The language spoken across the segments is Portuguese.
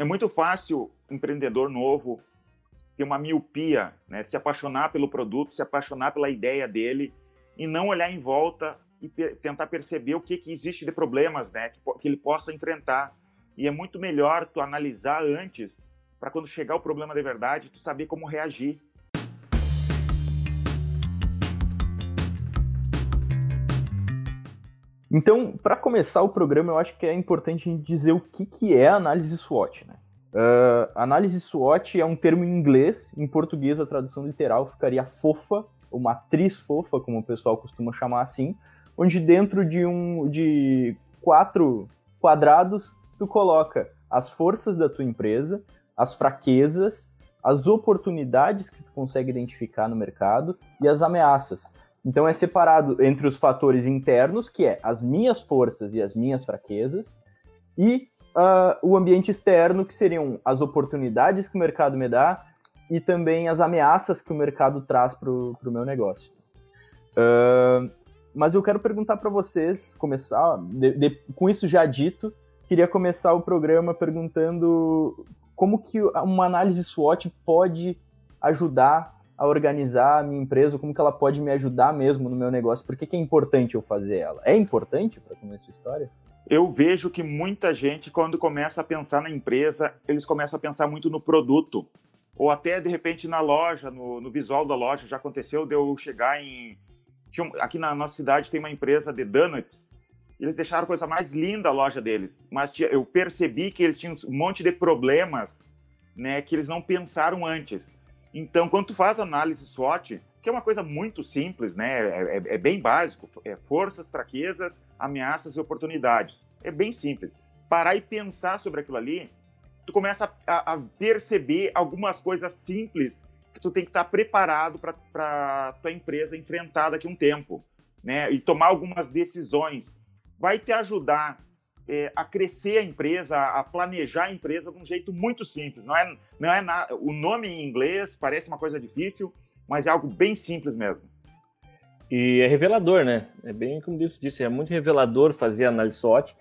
é muito fácil empreendedor novo ter uma miopia, né, se apaixonar pelo produto, se apaixonar pela ideia dele e não olhar em volta e tentar perceber o que, que existe de problemas, né, que, que ele possa enfrentar. E é muito melhor tu analisar antes para quando chegar o problema de verdade, tu saber como reagir. Então, para começar o programa, eu acho que é importante a gente dizer o que, que é análise SWOT. Né? Uh, análise SWOT é um termo em inglês, em português a tradução literal ficaria fofa, ou matriz fofa, como o pessoal costuma chamar assim, onde dentro de um de quatro quadrados tu coloca as forças da tua empresa, as fraquezas, as oportunidades que tu consegue identificar no mercado e as ameaças. Então é separado entre os fatores internos, que é as minhas forças e as minhas fraquezas, e uh, o ambiente externo, que seriam as oportunidades que o mercado me dá e também as ameaças que o mercado traz para o meu negócio. Uh, mas eu quero perguntar para vocês, começar, de, de, com isso já dito, queria começar o programa perguntando como que uma análise SWOT pode ajudar a organizar a minha empresa, como que ela pode me ajudar mesmo no meu negócio, por que, que é importante eu fazer ela? É importante para começar a história? Eu vejo que muita gente, quando começa a pensar na empresa, eles começam a pensar muito no produto. Ou até, de repente, na loja, no, no visual da loja. Já aconteceu de eu chegar em. Aqui na nossa cidade tem uma empresa de donuts. Eles deixaram a coisa mais linda a loja deles. Mas eu percebi que eles tinham um monte de problemas né, que eles não pensaram antes. Então, quando tu faz análise SWOT, que é uma coisa muito simples, né? É, é, é, bem básico, é forças, fraquezas, ameaças e oportunidades. É bem simples. Parar e pensar sobre aquilo ali, tu começa a, a perceber algumas coisas simples que tu tem que estar preparado para tua empresa enfrentar daqui a um tempo, né? E tomar algumas decisões. Vai te ajudar é, a crescer a empresa, a planejar a empresa de um jeito muito simples. Não é, não é nada. O nome em inglês parece uma coisa difícil, mas é algo bem simples mesmo. E é revelador, né? É bem como Deus disse, é muito revelador fazer análise SWOT.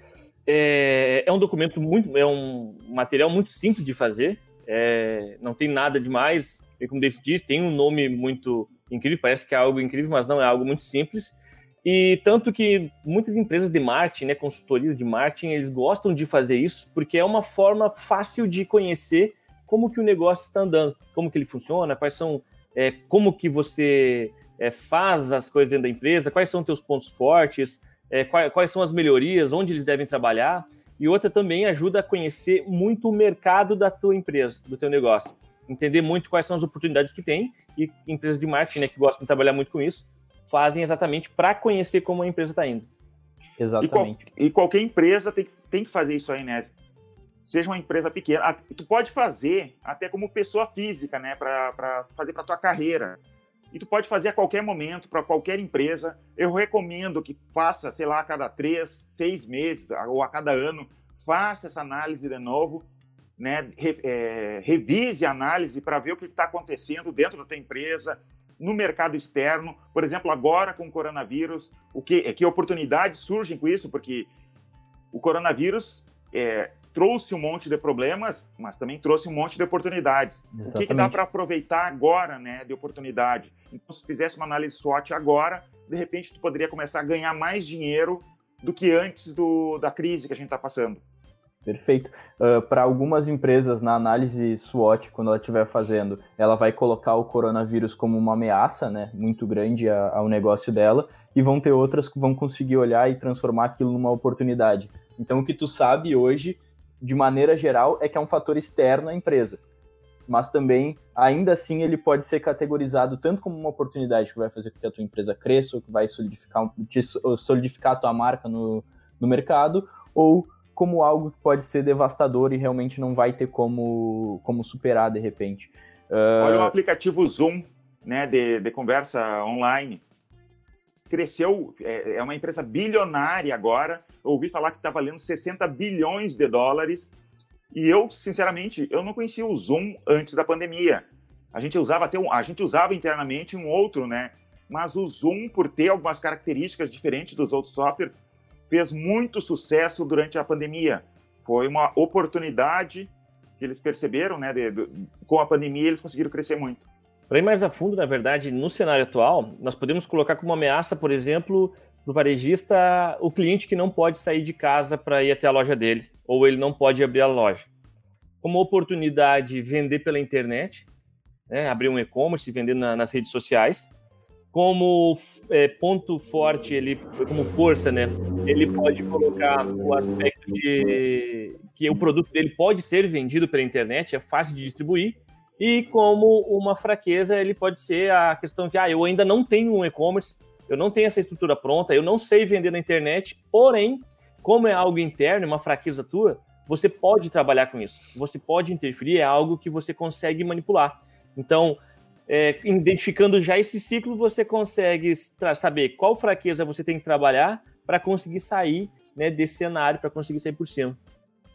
É, é um documento muito, é um material muito simples de fazer. É, não tem nada demais. E como Deus disse, tem um nome muito incrível, parece que é algo incrível, mas não é algo muito simples. E tanto que muitas empresas de marketing, né, consultorias de marketing, eles gostam de fazer isso porque é uma forma fácil de conhecer como que o negócio está andando, como que ele funciona, quais são, é, como que você é, faz as coisas dentro da empresa, quais são teus pontos fortes, é, quais, quais são as melhorias, onde eles devem trabalhar. E outra também ajuda a conhecer muito o mercado da tua empresa, do teu negócio. Entender muito quais são as oportunidades que tem e empresas de marketing né, que gostam de trabalhar muito com isso, fazem exatamente para conhecer como a empresa está indo. Exatamente. E, qual, e, qualquer empresa tem que, tem que fazer isso aí, né? Seja uma empresa pequena, tu pode fazer até como pessoa física, né? Para fazer para tua carreira. E tu pode fazer a qualquer momento, para qualquer empresa. Eu recomendo que faça, sei lá, a cada três, seis meses ou a cada ano, faça essa análise de novo, né? Re, é, revise a análise para ver o que está acontecendo dentro da tua empresa, no mercado externo, por exemplo, agora com o coronavírus, o que, que oportunidades surgem com isso? Porque o coronavírus é, trouxe um monte de problemas, mas também trouxe um monte de oportunidades. Exatamente. O que, que dá para aproveitar agora, né, de oportunidade? Então, se fizesse uma análise SWOT agora, de repente tu poderia começar a ganhar mais dinheiro do que antes do, da crise que a gente está passando. Perfeito. Uh, ah, Para algumas empresas, na análise SWOT, quando ela estiver fazendo, ela vai colocar o coronavírus como uma ameaça né, muito grande ao negócio dela, e vão ter outras que vão conseguir olhar e transformar aquilo numa oportunidade. Então, o que tu sabe hoje, de maneira geral, é que é um fator externo à empresa. Mas também, ainda assim, ele pode ser categorizado tanto como uma oportunidade que vai fazer com que a tua empresa cresça, ou que vai solidificar, solidificar a tua marca no, no mercado, ou como algo que pode ser devastador e realmente não vai ter como, como superar de repente. Uh... Olha o aplicativo Zoom, né, de, de conversa online. Cresceu, é, é uma empresa bilionária agora. Eu ouvi falar que está valendo 60 bilhões de dólares. E eu, sinceramente, eu não conhecia o Zoom antes da pandemia. A gente usava até um, a gente usava internamente um outro, né? Mas o Zoom, por ter algumas características diferentes dos outros softwares, fez muito sucesso durante a pandemia. Foi uma oportunidade que eles perceberam, né, de, de, com a pandemia eles conseguiram crescer muito. Para ir mais a fundo, na verdade, no cenário atual, nós podemos colocar como ameaça, por exemplo, para o varejista, o cliente que não pode sair de casa para ir até a loja dele, ou ele não pode abrir a loja. Como oportunidade, vender pela internet, né, abrir um e-commerce, vender na, nas redes sociais. Como é, ponto forte, ele, como força, né, ele pode colocar o aspecto de que o produto dele pode ser vendido pela internet, é fácil de distribuir. E como uma fraqueza, ele pode ser a questão de, ah, eu ainda não tenho um e-commerce, eu não tenho essa estrutura pronta, eu não sei vender na internet, porém, como é algo interno, uma fraqueza tua, você pode trabalhar com isso. Você pode interferir, é algo que você consegue manipular. Então, é, identificando já esse ciclo, você consegue saber qual fraqueza você tem que trabalhar para conseguir sair né, desse cenário, para conseguir sair por cima.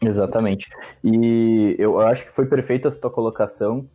Exatamente. E eu acho que foi perfeita essa tua colocação.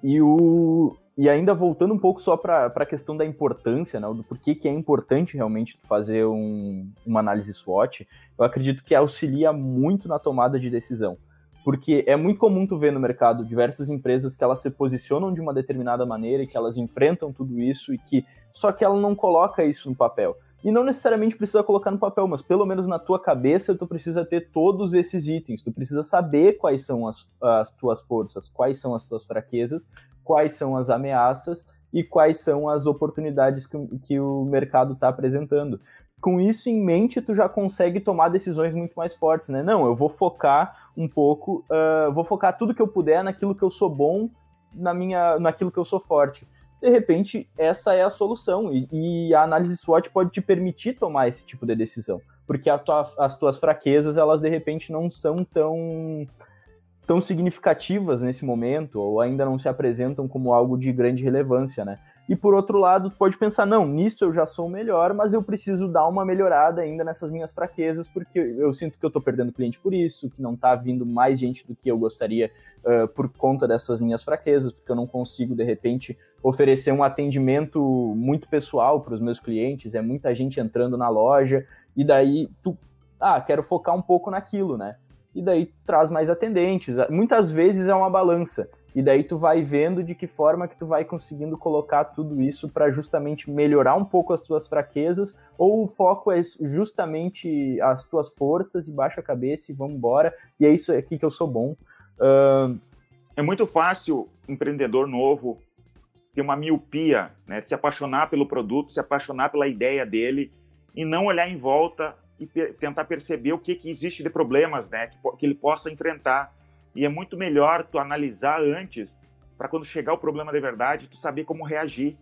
E o, e ainda voltando um pouco só para a questão da importância, né, do porquê que é importante realmente fazer um, uma análise SWOT, eu acredito que auxilia muito na tomada de decisão. Porque é muito comum tu ver no mercado diversas empresas que elas se posicionam de uma determinada maneira e que elas enfrentam tudo isso e que só que ela não coloca isso no papel. E não necessariamente precisa colocar no papel, mas pelo menos na tua cabeça tu precisa ter todos esses itens. Tu precisa saber quais são as, as tuas forças, quais são as tuas fraquezas, quais são as ameaças e quais são as oportunidades que, que o mercado está apresentando. Com isso em mente, tu já consegue tomar decisões muito mais fortes, né? Não, eu vou focar um pouco, uh, vou focar tudo que eu puder naquilo que eu sou bom, na minha, naquilo que eu sou forte de repente essa é a solução e, e, a análise SWOT pode te permitir tomar esse tipo de decisão, porque tua, as tuas fraquezas elas de repente não são tão tão significativas nesse momento ou ainda não se apresentam como algo de grande relevância, né? E por outro lado, pode pensar, não, nisso eu já sou melhor, mas eu preciso dar uma melhorada ainda nessas minhas fraquezas, porque eu sinto que eu tô perdendo cliente por isso, que não tá vindo mais gente do que eu gostaria uh, por conta dessas minhas fraquezas, porque eu não consigo, de repente, oferecer um atendimento muito pessoal para os meus clientes, é muita gente entrando na loja, e daí tu, ah, quero focar um pouco naquilo, né? E daí traz mais atendentes. Muitas vezes é uma balança e daí tu vai vendo de que forma que tu vai conseguindo colocar tudo isso para justamente melhorar um pouco as tuas fraquezas, ou o foco é justamente as tuas forças e baixa a cabeça e vamos embora, e é isso aqui que eu sou bom. Uh... É muito fácil empreendedor novo ter uma miopia, né, de se apaixonar pelo produto, se apaixonar pela ideia dele e não olhar em volta e tentar perceber o que, que existe de problemas, né, que, que ele possa enfrentar e é muito melhor tu analisar antes, para quando chegar o problema de verdade, tu saber como reagir.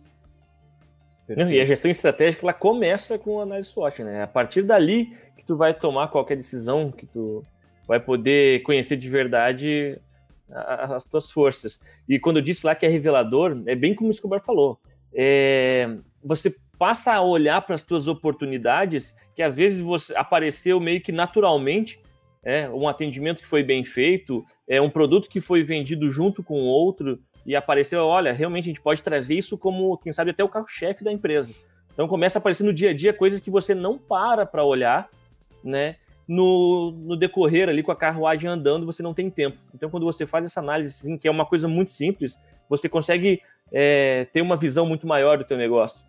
E a gestão estratégica ela começa com a análise SWOT, né? A partir dali que tu vai tomar qualquer decisão, que tu vai poder conhecer de verdade as tuas forças. E quando eu disse lá que é revelador, é bem como o Escobar falou. É, você passa a olhar para as tuas oportunidades que às vezes você apareceu meio que naturalmente é, um atendimento que foi bem feito, é um produto que foi vendido junto com outro e apareceu, olha, realmente a gente pode trazer isso como, quem sabe, até o carro-chefe da empresa. Então começa a aparecer no dia a dia coisas que você não para para olhar, né? No, no, decorrer ali com a carruagem andando, você não tem tempo. Então, quando você faz essa análise, assim, que é uma coisa muito simples, você consegue é, ter uma visão muito maior do teu negócio.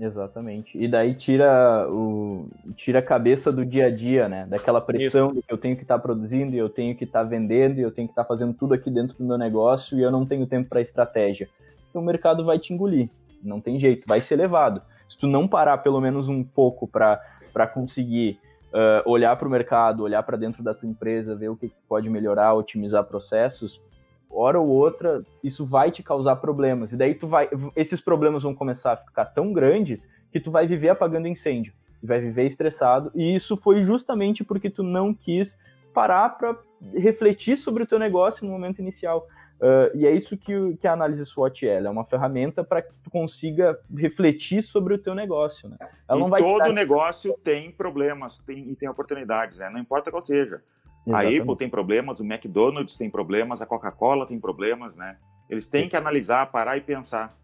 Exatamente. E daí tira o tira a cabeça do dia a dia, né? Daquela pressão de que eu tenho que estar tá produzindo, e eu tenho que estar tá vendendo, e eu tenho que estar tá fazendo tudo aqui dentro do meu negócio e eu não tenho tempo para estratégia. Então o mercado vai te engolir. Não tem jeito, vai ser levado. Se tu não parar pelo menos um pouco para conseguir uh, olhar para o mercado, olhar para dentro da tua empresa, ver o que pode melhorar, otimizar processos, hora ou outra, isso vai te causar problemas. E daí tu vai, esses problemas vão começar a ficar tão grandes que tu vai viver apagando incêndio, vai viver estressado. E isso foi justamente porque tu não quis parar para refletir sobre o teu negócio no momento inicial. Uh, e é isso que, que a análise SWOT é, ela é uma ferramenta para que tu consiga refletir sobre o teu negócio. Né? Ela e todo estar... negócio tem problemas tem, e tem oportunidades, né? não importa qual seja. Exatamente. A Apple tem problemas, o McDonald's tem problemas, a Coca-Cola tem problemas, né? Eles têm que analisar, parar e pensar.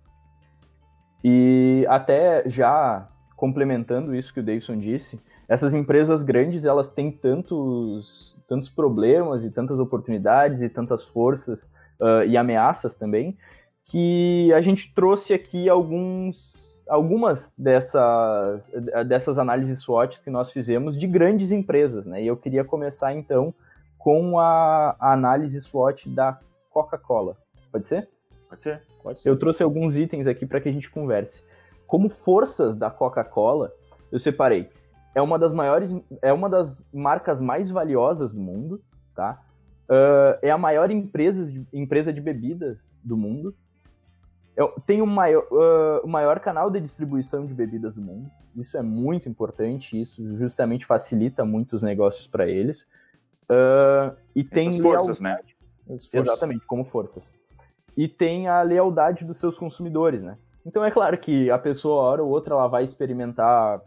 E até já complementando isso que o Davidson disse, essas empresas grandes, elas têm tantos tantos problemas e tantas oportunidades e tantas forças uh, e ameaças também, que a gente trouxe aqui alguns, algumas dessas, dessas análises SWOT que nós fizemos de grandes empresas, né? E eu queria começar então com a, a análise SWOT da Coca-Cola. Pode ser? Pode ser. Pode ser. Eu trouxe alguns itens aqui para que a gente converse. Como forças da Coca-Cola, eu separei. É uma das maiores, é uma das marcas mais valiosas do mundo, tá? Uh, é a maior empresa de, empresa de bebidas do mundo. É, tem o maior, uh, o maior canal de distribuição de bebidas do mundo. Isso é muito importante, isso justamente facilita muitos negócios para eles. Uh, e tem Essas forças, né? Exatamente, como forças. E tem a lealdade dos seus consumidores, né? Então é claro que a pessoa, hora ou outra, ela vai experimentar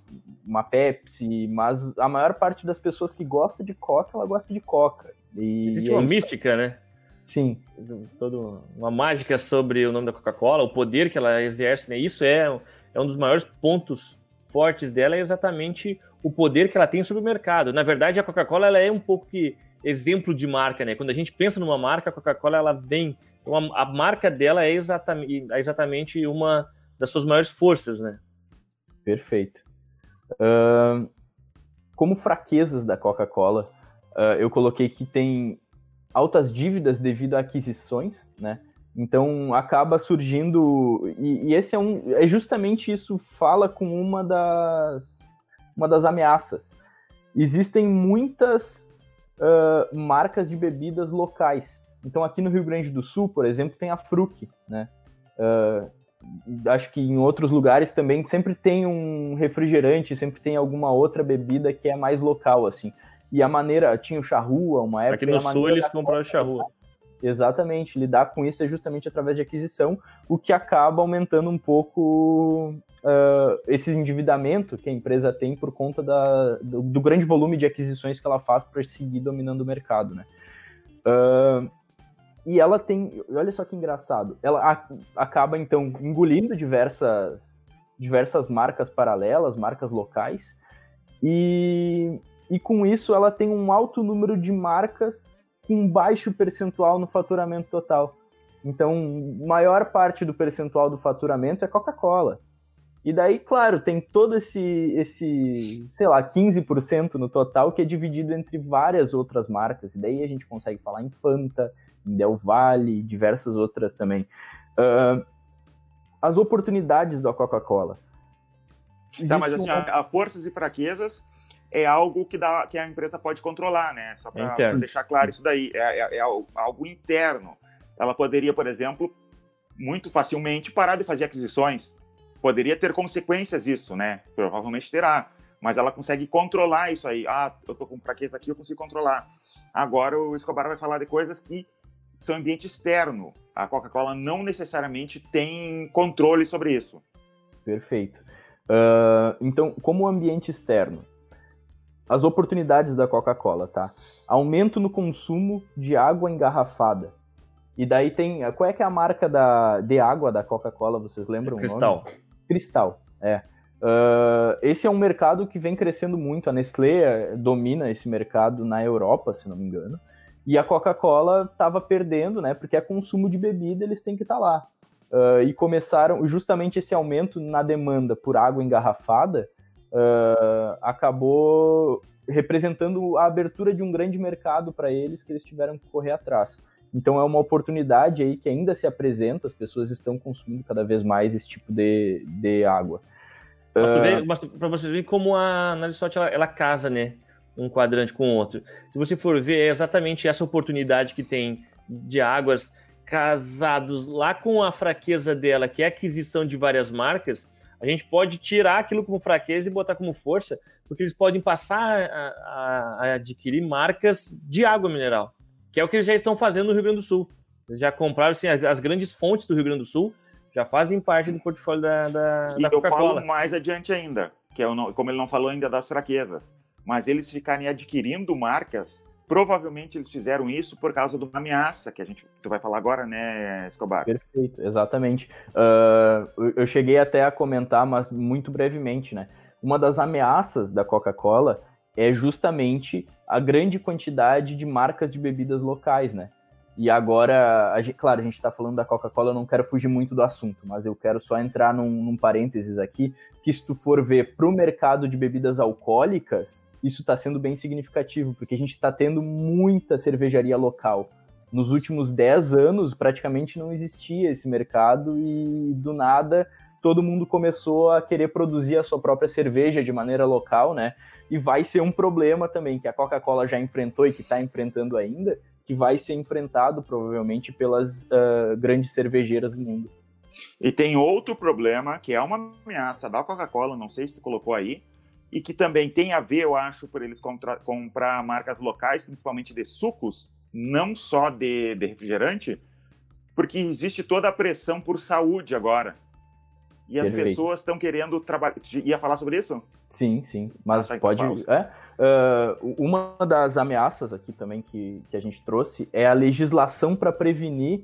uma Pepsi, mas a maior parte das pessoas que gosta de Coca, ela gosta de Coca. E, Existe e uma mística, né? Sim. Todo, uma mágica sobre o nome da Coca-Cola, o poder que ela exerce, né? Isso é, é um dos maiores pontos fortes dela, é exatamente o poder que ela tem sobre o mercado. Na verdade, a Coca-Cola ela é um pouco que exemplo de marca, né? Quando a gente pensa numa marca, a Coca-Cola ela vem então, a, a marca dela é exatamente, é exatamente uma das suas maiores forças, né? Perfeito. Uh, como fraquezas da Coca-Cola, uh, eu coloquei que tem altas dívidas devido a aquisições, né? Então acaba surgindo e, e, esse é um é justamente isso fala com uma das uma das ameaças. Existem muitas uh, marcas de bebidas locais então, aqui no Rio Grande do Sul, por exemplo, tem a Fruc, né? Uh, acho que em outros lugares também sempre tem um refrigerante, sempre tem alguma outra bebida que é mais local, assim. E a maneira, tinha o charrua, uma época... Aqui no Sul eles compraram o charrua. Exatamente, lidar com isso é justamente através de aquisição, o que acaba aumentando um pouco uh, esse endividamento que a empresa tem por conta da, do, do grande volume de aquisições que ela faz para seguir dominando o mercado, né? Uh, e ela tem. Olha só que engraçado. Ela a, acaba, então, engolindo diversas, diversas marcas paralelas, marcas locais. E, e com isso ela tem um alto número de marcas com baixo percentual no faturamento total. Então, maior parte do percentual do faturamento é Coca-Cola. E daí, claro, tem todo esse, esse, sei lá, 15% no total que é dividido entre várias outras marcas. E daí a gente consegue falar em Fanta, em Del Valle, diversas outras também. Uh, as oportunidades da Coca-Cola. Tá, mas assim, a, a, forças e fraquezas é algo que, dá, que a empresa pode controlar, né? Só para deixar claro isso daí. É, é, é, algo interno. Ela poderia, por exemplo, muito facilmente parar de fazer aquisições. Poderia ter consequências isso, né? Provavelmente terá mas ela consegue controlar isso aí. Ah, eu tô com fraqueza aqui, eu consigo controlar. Agora o Escobar vai falar de coisas que são ambiente externo. A Coca-Cola não necessariamente tem controle sobre isso. Perfeito. Uh, então, como ambiente externo, as oportunidades da Coca-Cola, tá? Aumento no consumo de água engarrafada. E daí tem. Qual é que é a marca da, de água da Coca-Cola? Vocês lembram? Cristal. Cristal, é. Uh, esse é um mercado que vem crescendo muito. A Nestlé domina esse mercado na Europa, se não me engano. E a Coca-Cola estava perdendo, né? Porque é consumo de bebida, eles têm que estar tá lá. Uh, e começaram, justamente esse aumento na demanda por água engarrafada uh, acabou representando a abertura de um grande mercado para eles que eles tiveram que correr atrás. Então é uma oportunidade aí que ainda se apresenta, as pessoas estão consumindo cada vez mais esse tipo de, de água. Mas, tu vê, mas para vocês verem como a análise ela, ela casa, né? um quadrante com o outro. Se você for ver, é exatamente essa oportunidade que tem de águas casados lá com a fraqueza dela, que é a aquisição de várias marcas, a gente pode tirar aquilo como fraqueza e botar como força, porque eles podem passar a, a, a adquirir marcas de água mineral, que é o que eles já estão fazendo no Rio Grande do Sul. Eles já compraram assim, as, as grandes fontes do Rio Grande do Sul, já fazem parte do portfólio da, da, e da eu falo mais adiante ainda, que é o, como ele não falou ainda das fraquezas mas eles ficarem adquirindo marcas, provavelmente eles fizeram isso por causa de uma ameaça, que a gente tu vai falar agora, né, Escobar? Perfeito, exatamente. Uh, eu cheguei até a comentar, mas muito brevemente, né? Uma das ameaças da Coca-Cola é justamente a grande quantidade de marcas de bebidas locais, né? E agora, a gente, claro, a gente está falando da Coca-Cola, eu não quero fugir muito do assunto, mas eu quero só entrar num, num parênteses aqui, que se tu for ver para o mercado de bebidas alcoólicas, isso está sendo bem significativo, porque a gente está tendo muita cervejaria local. Nos últimos 10 anos, praticamente não existia esse mercado e, do nada, todo mundo começou a querer produzir a sua própria cerveja de maneira local, né? E vai ser um problema também, que a Coca-Cola já enfrentou e que está enfrentando ainda, que vai ser enfrentado provavelmente pelas uh, grandes cervejeiras do mundo. E tem outro problema, que é uma ameaça da Coca-Cola, não sei se tu colocou aí, e que também tem a ver, eu acho, por eles comprar marcas locais, principalmente de sucos, não só de, de refrigerante, porque existe toda a pressão por saúde agora. E as Perfeito. pessoas estão querendo trabalhar. Ia falar sobre isso? Sim, sim. Mas ah, tá, então pode. É, uh, uma das ameaças aqui também que, que a gente trouxe é a legislação para prevenir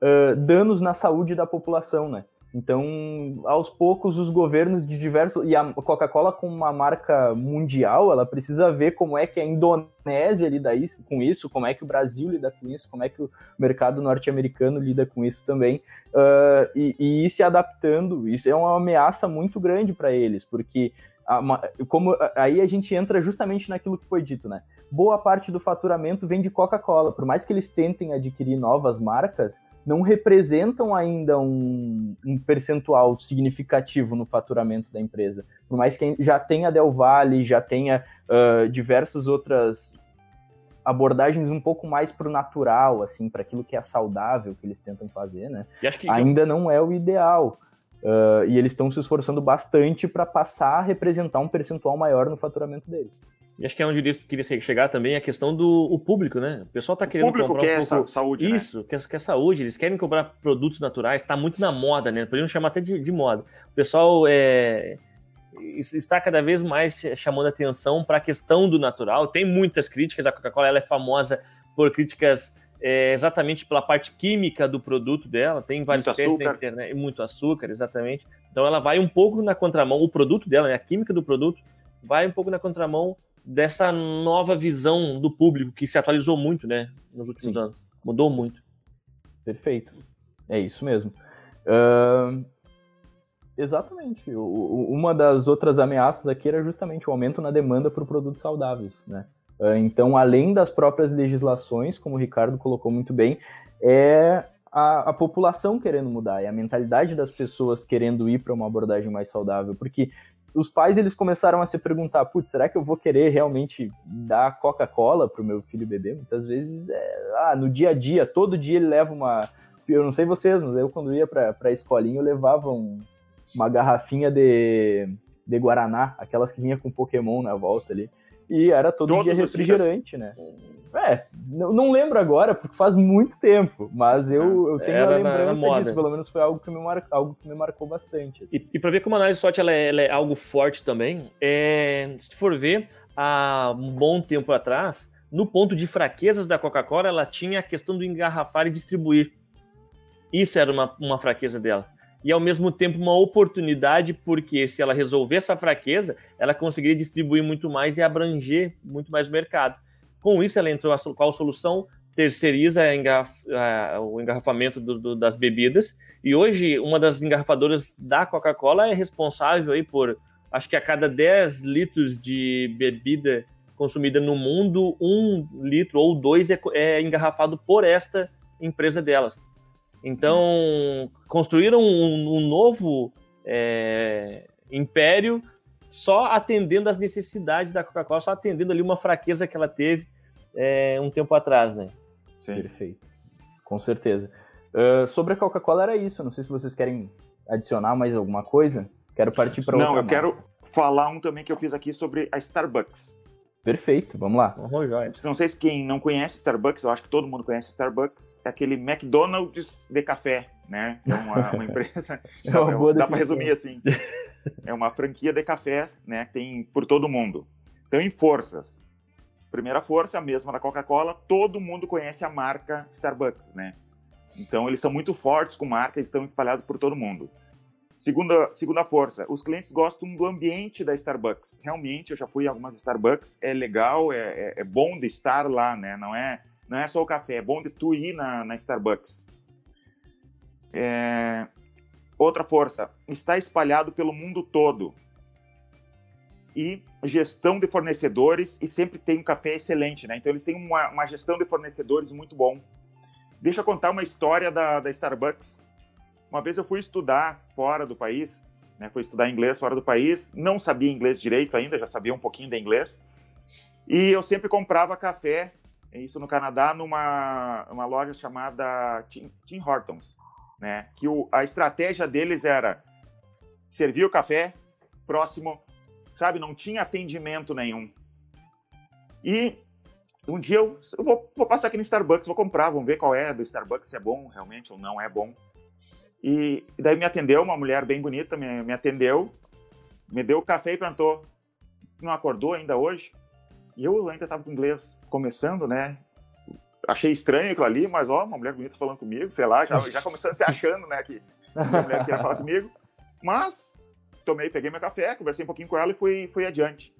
uh, danos na saúde da população, né? Então, aos poucos, os governos de diversos. E a Coca-Cola, como uma marca mundial, ela precisa ver como é que a Indonésia lida com isso, como é que o Brasil lida com isso, como é que o mercado norte-americano lida com isso também. Uh, e, e ir se adaptando. Isso é uma ameaça muito grande para eles, porque como aí a gente entra justamente naquilo que foi dito, né? Boa parte do faturamento vem de Coca-Cola. Por mais que eles tentem adquirir novas marcas, não representam ainda um, um, percentual significativo no faturamento da empresa. Por mais que já tenha Del Valle, já tenha uh, diversas outras abordagens um pouco mais pro natural, assim, para aquilo que é saudável que eles tentam fazer, né? Que... Ainda não é o ideal. Uh, e eles estão se esforçando bastante para passar a representar um percentual maior no faturamento deles. E acho que é onde eles queria chegar também a questão do o público, né? O pessoal está querendo comprar quer um pouco... saúde, né? Isso, né? quer, quer saúde. Eles querem comprar produtos naturais. Está muito na moda, né? Podemos chamar até de, de moda. O pessoal é, está cada vez mais chamando atenção para a questão do natural. Tem muitas críticas. A Coca-Cola é famosa por críticas é, exatamente pela parte química do produto dela, tem vários muito testes açúcar. na internet, muito açúcar, exatamente. Então ela vai um pouco na contramão, o produto dela, né, a química do produto, vai um pouco na contramão dessa nova visão do público que se atualizou muito, né, nos últimos Sim. anos. Mudou muito. Perfeito. É isso mesmo. Uh, exatamente. O, o, uma das outras ameaças aqui era justamente o aumento na demanda por produtos saudáveis, né? Ah, então, além das próprias legislações, como o Ricardo colocou muito bem, é a, a população querendo mudar, é a mentalidade das pessoas querendo ir para uma abordagem mais saudável, porque os pais eles começaram a se perguntar, putz, será que eu vou querer realmente dar Coca-Cola para o meu filho beber? Muitas vezes, é, ah, no dia a dia, todo dia ele leva uma, eu não sei vocês, mas eu quando ia para a escolinha eu levava um, uma garrafinha de, de Guaraná, aquelas que vinha com Pokémon na volta ali. E era todo Todos dia refrigerante, né? É, não lembro agora, porque faz muito tempo, mas eu, eu tenho era a lembrança disso, pelo menos foi algo que me, mar, algo que me marcou bastante. Assim. E, e para ver como a análise SWOT ela é, ela é, algo forte também, é, se for ver, há um bom tempo atrás, no ponto de fraquezas da Coca-Cola, ela tinha a questão do engarrafar e distribuir. Isso era uma, uma fraqueza dela e ao mesmo tempo uma oportunidade, porque se ela resolver essa fraqueza, ela conseguiria distribuir muito mais e abranger muito mais o mercado. Com isso, ela entrou a solução terceiriza o engarrafamento do, do, das bebidas e hoje uma das engarrafadoras da Coca-Cola é responsável aí por acho que a cada 10 litros de bebida consumida no mundo, um litro ou dois é, é engarrafado por esta empresa delas. Então, construíram um, um novo é, império só atendendo às necessidades da Coca-Cola, só atendendo ali uma fraqueza que ela teve é, um tempo atrás, né? Sim. Perfeito. Com certeza. Uh, sobre a Coca-Cola era isso. Não sei se vocês querem adicionar mais alguma coisa. Quero partir para outra. Não, eu quero falar um também que eu fiz aqui sobre a Starbucks. Perfeito, vamos lá. Não sei se quem não conhece Starbucks, eu acho que todo mundo conhece Starbucks, é aquele McDonald's de café, né? É uma, uma empresa. é uma boa dá para resumir assim. É uma franquia de café, né? Que tem por todo mundo. Então, em forças. Primeira força, a mesma da Coca-Cola, todo mundo conhece a marca Starbucks, né? Então, eles são muito fortes com marca, eles estão espalhados por todo mundo. Segunda, segunda força, os clientes gostam do ambiente da Starbucks. Realmente, eu já fui em algumas Starbucks, é legal, é, é, é bom de estar lá, né? Não é, não é só o café, é bom de tu ir na, na Starbucks. É... Outra força, está espalhado pelo mundo todo. E gestão de fornecedores, e sempre tem um café excelente, né? Então eles têm uma, uma gestão de fornecedores muito bom. Deixa eu contar uma história da, da Starbucks. Uma vez eu fui estudar fora do país, né? Fui estudar inglês fora do país, não sabia inglês direito ainda, já sabia um pouquinho de inglês. E eu sempre comprava café, isso no Canadá, numa uma loja chamada Tim, Tim Hortons né? Que o, a estratégia deles era servir o café próximo, sabe? Não tinha atendimento nenhum. E um dia eu, eu vou, vou, passar aqui no Starbucks, vou comprar, vamos ver qual é do Starbucks, se é bom realmente ou não é bom. E, daí me atendeu, uma mulher bem bonita, me, me atendeu, me deu o café e perguntou, não acordou ainda hoje? E eu ainda estava com inglês começando, né? achei estranho aquilo ali, mas ó, uma mulher bonita falando comigo, sei lá, já, já começando se achando, né, que a mulher queria falar comigo. Mas tomei, peguei meu café, conversei um pouquinho com ela e fui, fui adiante.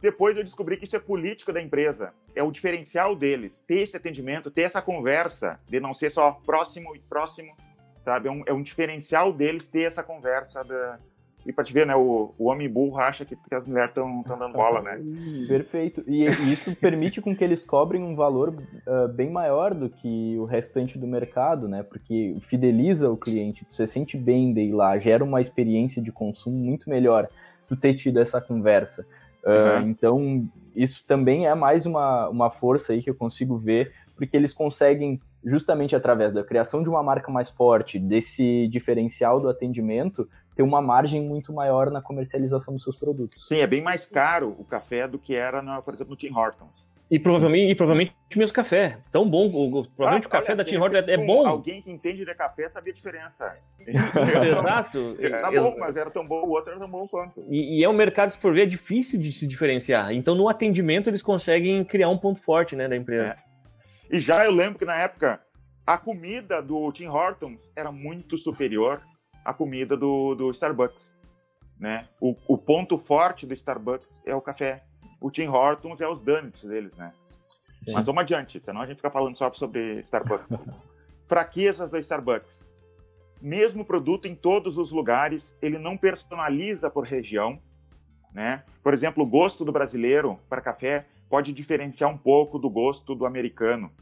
Depois eu descobri que isso é política da empresa, é o diferencial deles, ter esse atendimento, ter essa conversa, de não ser só próximo e próximo, sabe? É um, é um diferencial deles ter essa conversa da, e pra te ver, né, o, o homem burro acha que, que as mulheres estão dando bola, né? Perfeito. E, e, isso permite com que eles cobrem um valor uh, bem maior do que o restante do mercado, né? Porque fideliza o cliente, você sente bem de ir lá, gera uma experiência de consumo muito melhor tu ter tido essa conversa. Uh, uhum. Então, isso também é mais uma, uma força aí que eu consigo ver, porque eles conseguem justamente através da criação de uma marca mais forte, desse diferencial do atendimento, ter uma margem muito maior na comercialização dos seus produtos. Sim, é bem mais caro o café do que era, no, por exemplo, no Tim Hortons. E provavelmente, e provavelmente o mesmo café. Tão bom. O, provavelmente ah, o café olha, da Tim Hortons é, é bom. Alguém que entende de café sabia a diferença. Exato. Tá bom, mas era tão bom, o outro era tão bom quanto. E, e, é um mercado, se for ver, é difícil de se diferenciar. Então, no atendimento, eles conseguem criar um ponto forte né, da empresa. É. E já eu lembro que na época, a comida do Tim Hortons era muito superior a comida do, do Starbucks. Né? O, o, ponto forte do Starbucks é o café. O Tim Hortons é os donuts deles, né? Sim. Mas vamos adiante, senão a gente fica falando só sobre Starbucks. Fraquezas do Starbucks. Mesmo produto em todos os lugares, ele não personaliza por região. Né? Por exemplo, o gosto do brasileiro para café pode diferenciar um pouco do gosto do americano.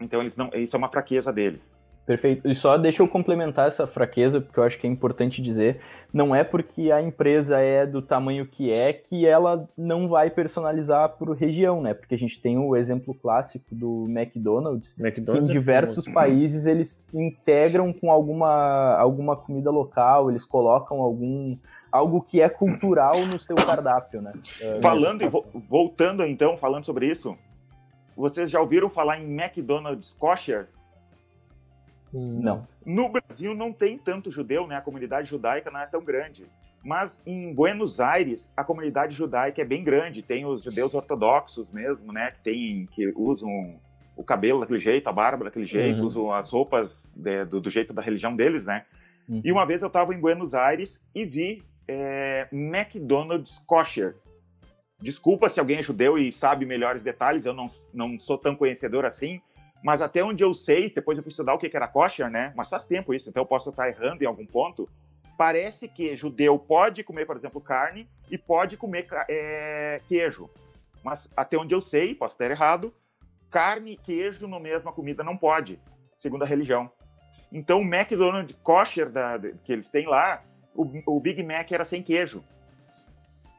Então, eles não, isso é uma fraqueza deles. Perfeito. E só deixa eu complementar essa fraqueza, porque eu acho que é importante dizer. Não é porque a empresa é do tamanho que é que ela não vai personalizar por região, né? Porque a gente tem o exemplo clássico do McDonald's, McDonald's que em é diversos é países eles integram com alguma, alguma comida local, eles colocam algum algo que é cultural no seu cardápio, né? É, falando e vo voltando então, falando sobre isso, vocês já ouviram falar em McDonald's kosher? Não. No Brasil não tem tanto judeu, né? A comunidade judaica não é tão grande. Mas em Buenos Aires, a comunidade judaica é bem grande. Tem os judeus ortodoxos mesmo, né? Que, tem, que usam o cabelo daquele jeito, a barba daquele jeito, uhum. usam as roupas de, do, do, jeito da religião deles, né? Uhum. E uma vez eu estava em Buenos Aires e vi é, McDonald's kosher. Desculpa se alguém é judeu e sabe melhores detalhes, eu não, não sou tão conhecedor assim, mas até onde eu sei, depois eu fui estudar o que era kosher, né? Mas faz tempo isso, então eu posso estar errando em algum ponto. Parece que judeu pode comer, por exemplo, carne e pode comer é, queijo. Mas até onde eu sei, posso estar errado, carne e queijo na mesma comida não pode, segundo a religião. Então o McDonald's kosher da, que eles têm lá, o, o Big Mac era sem queijo.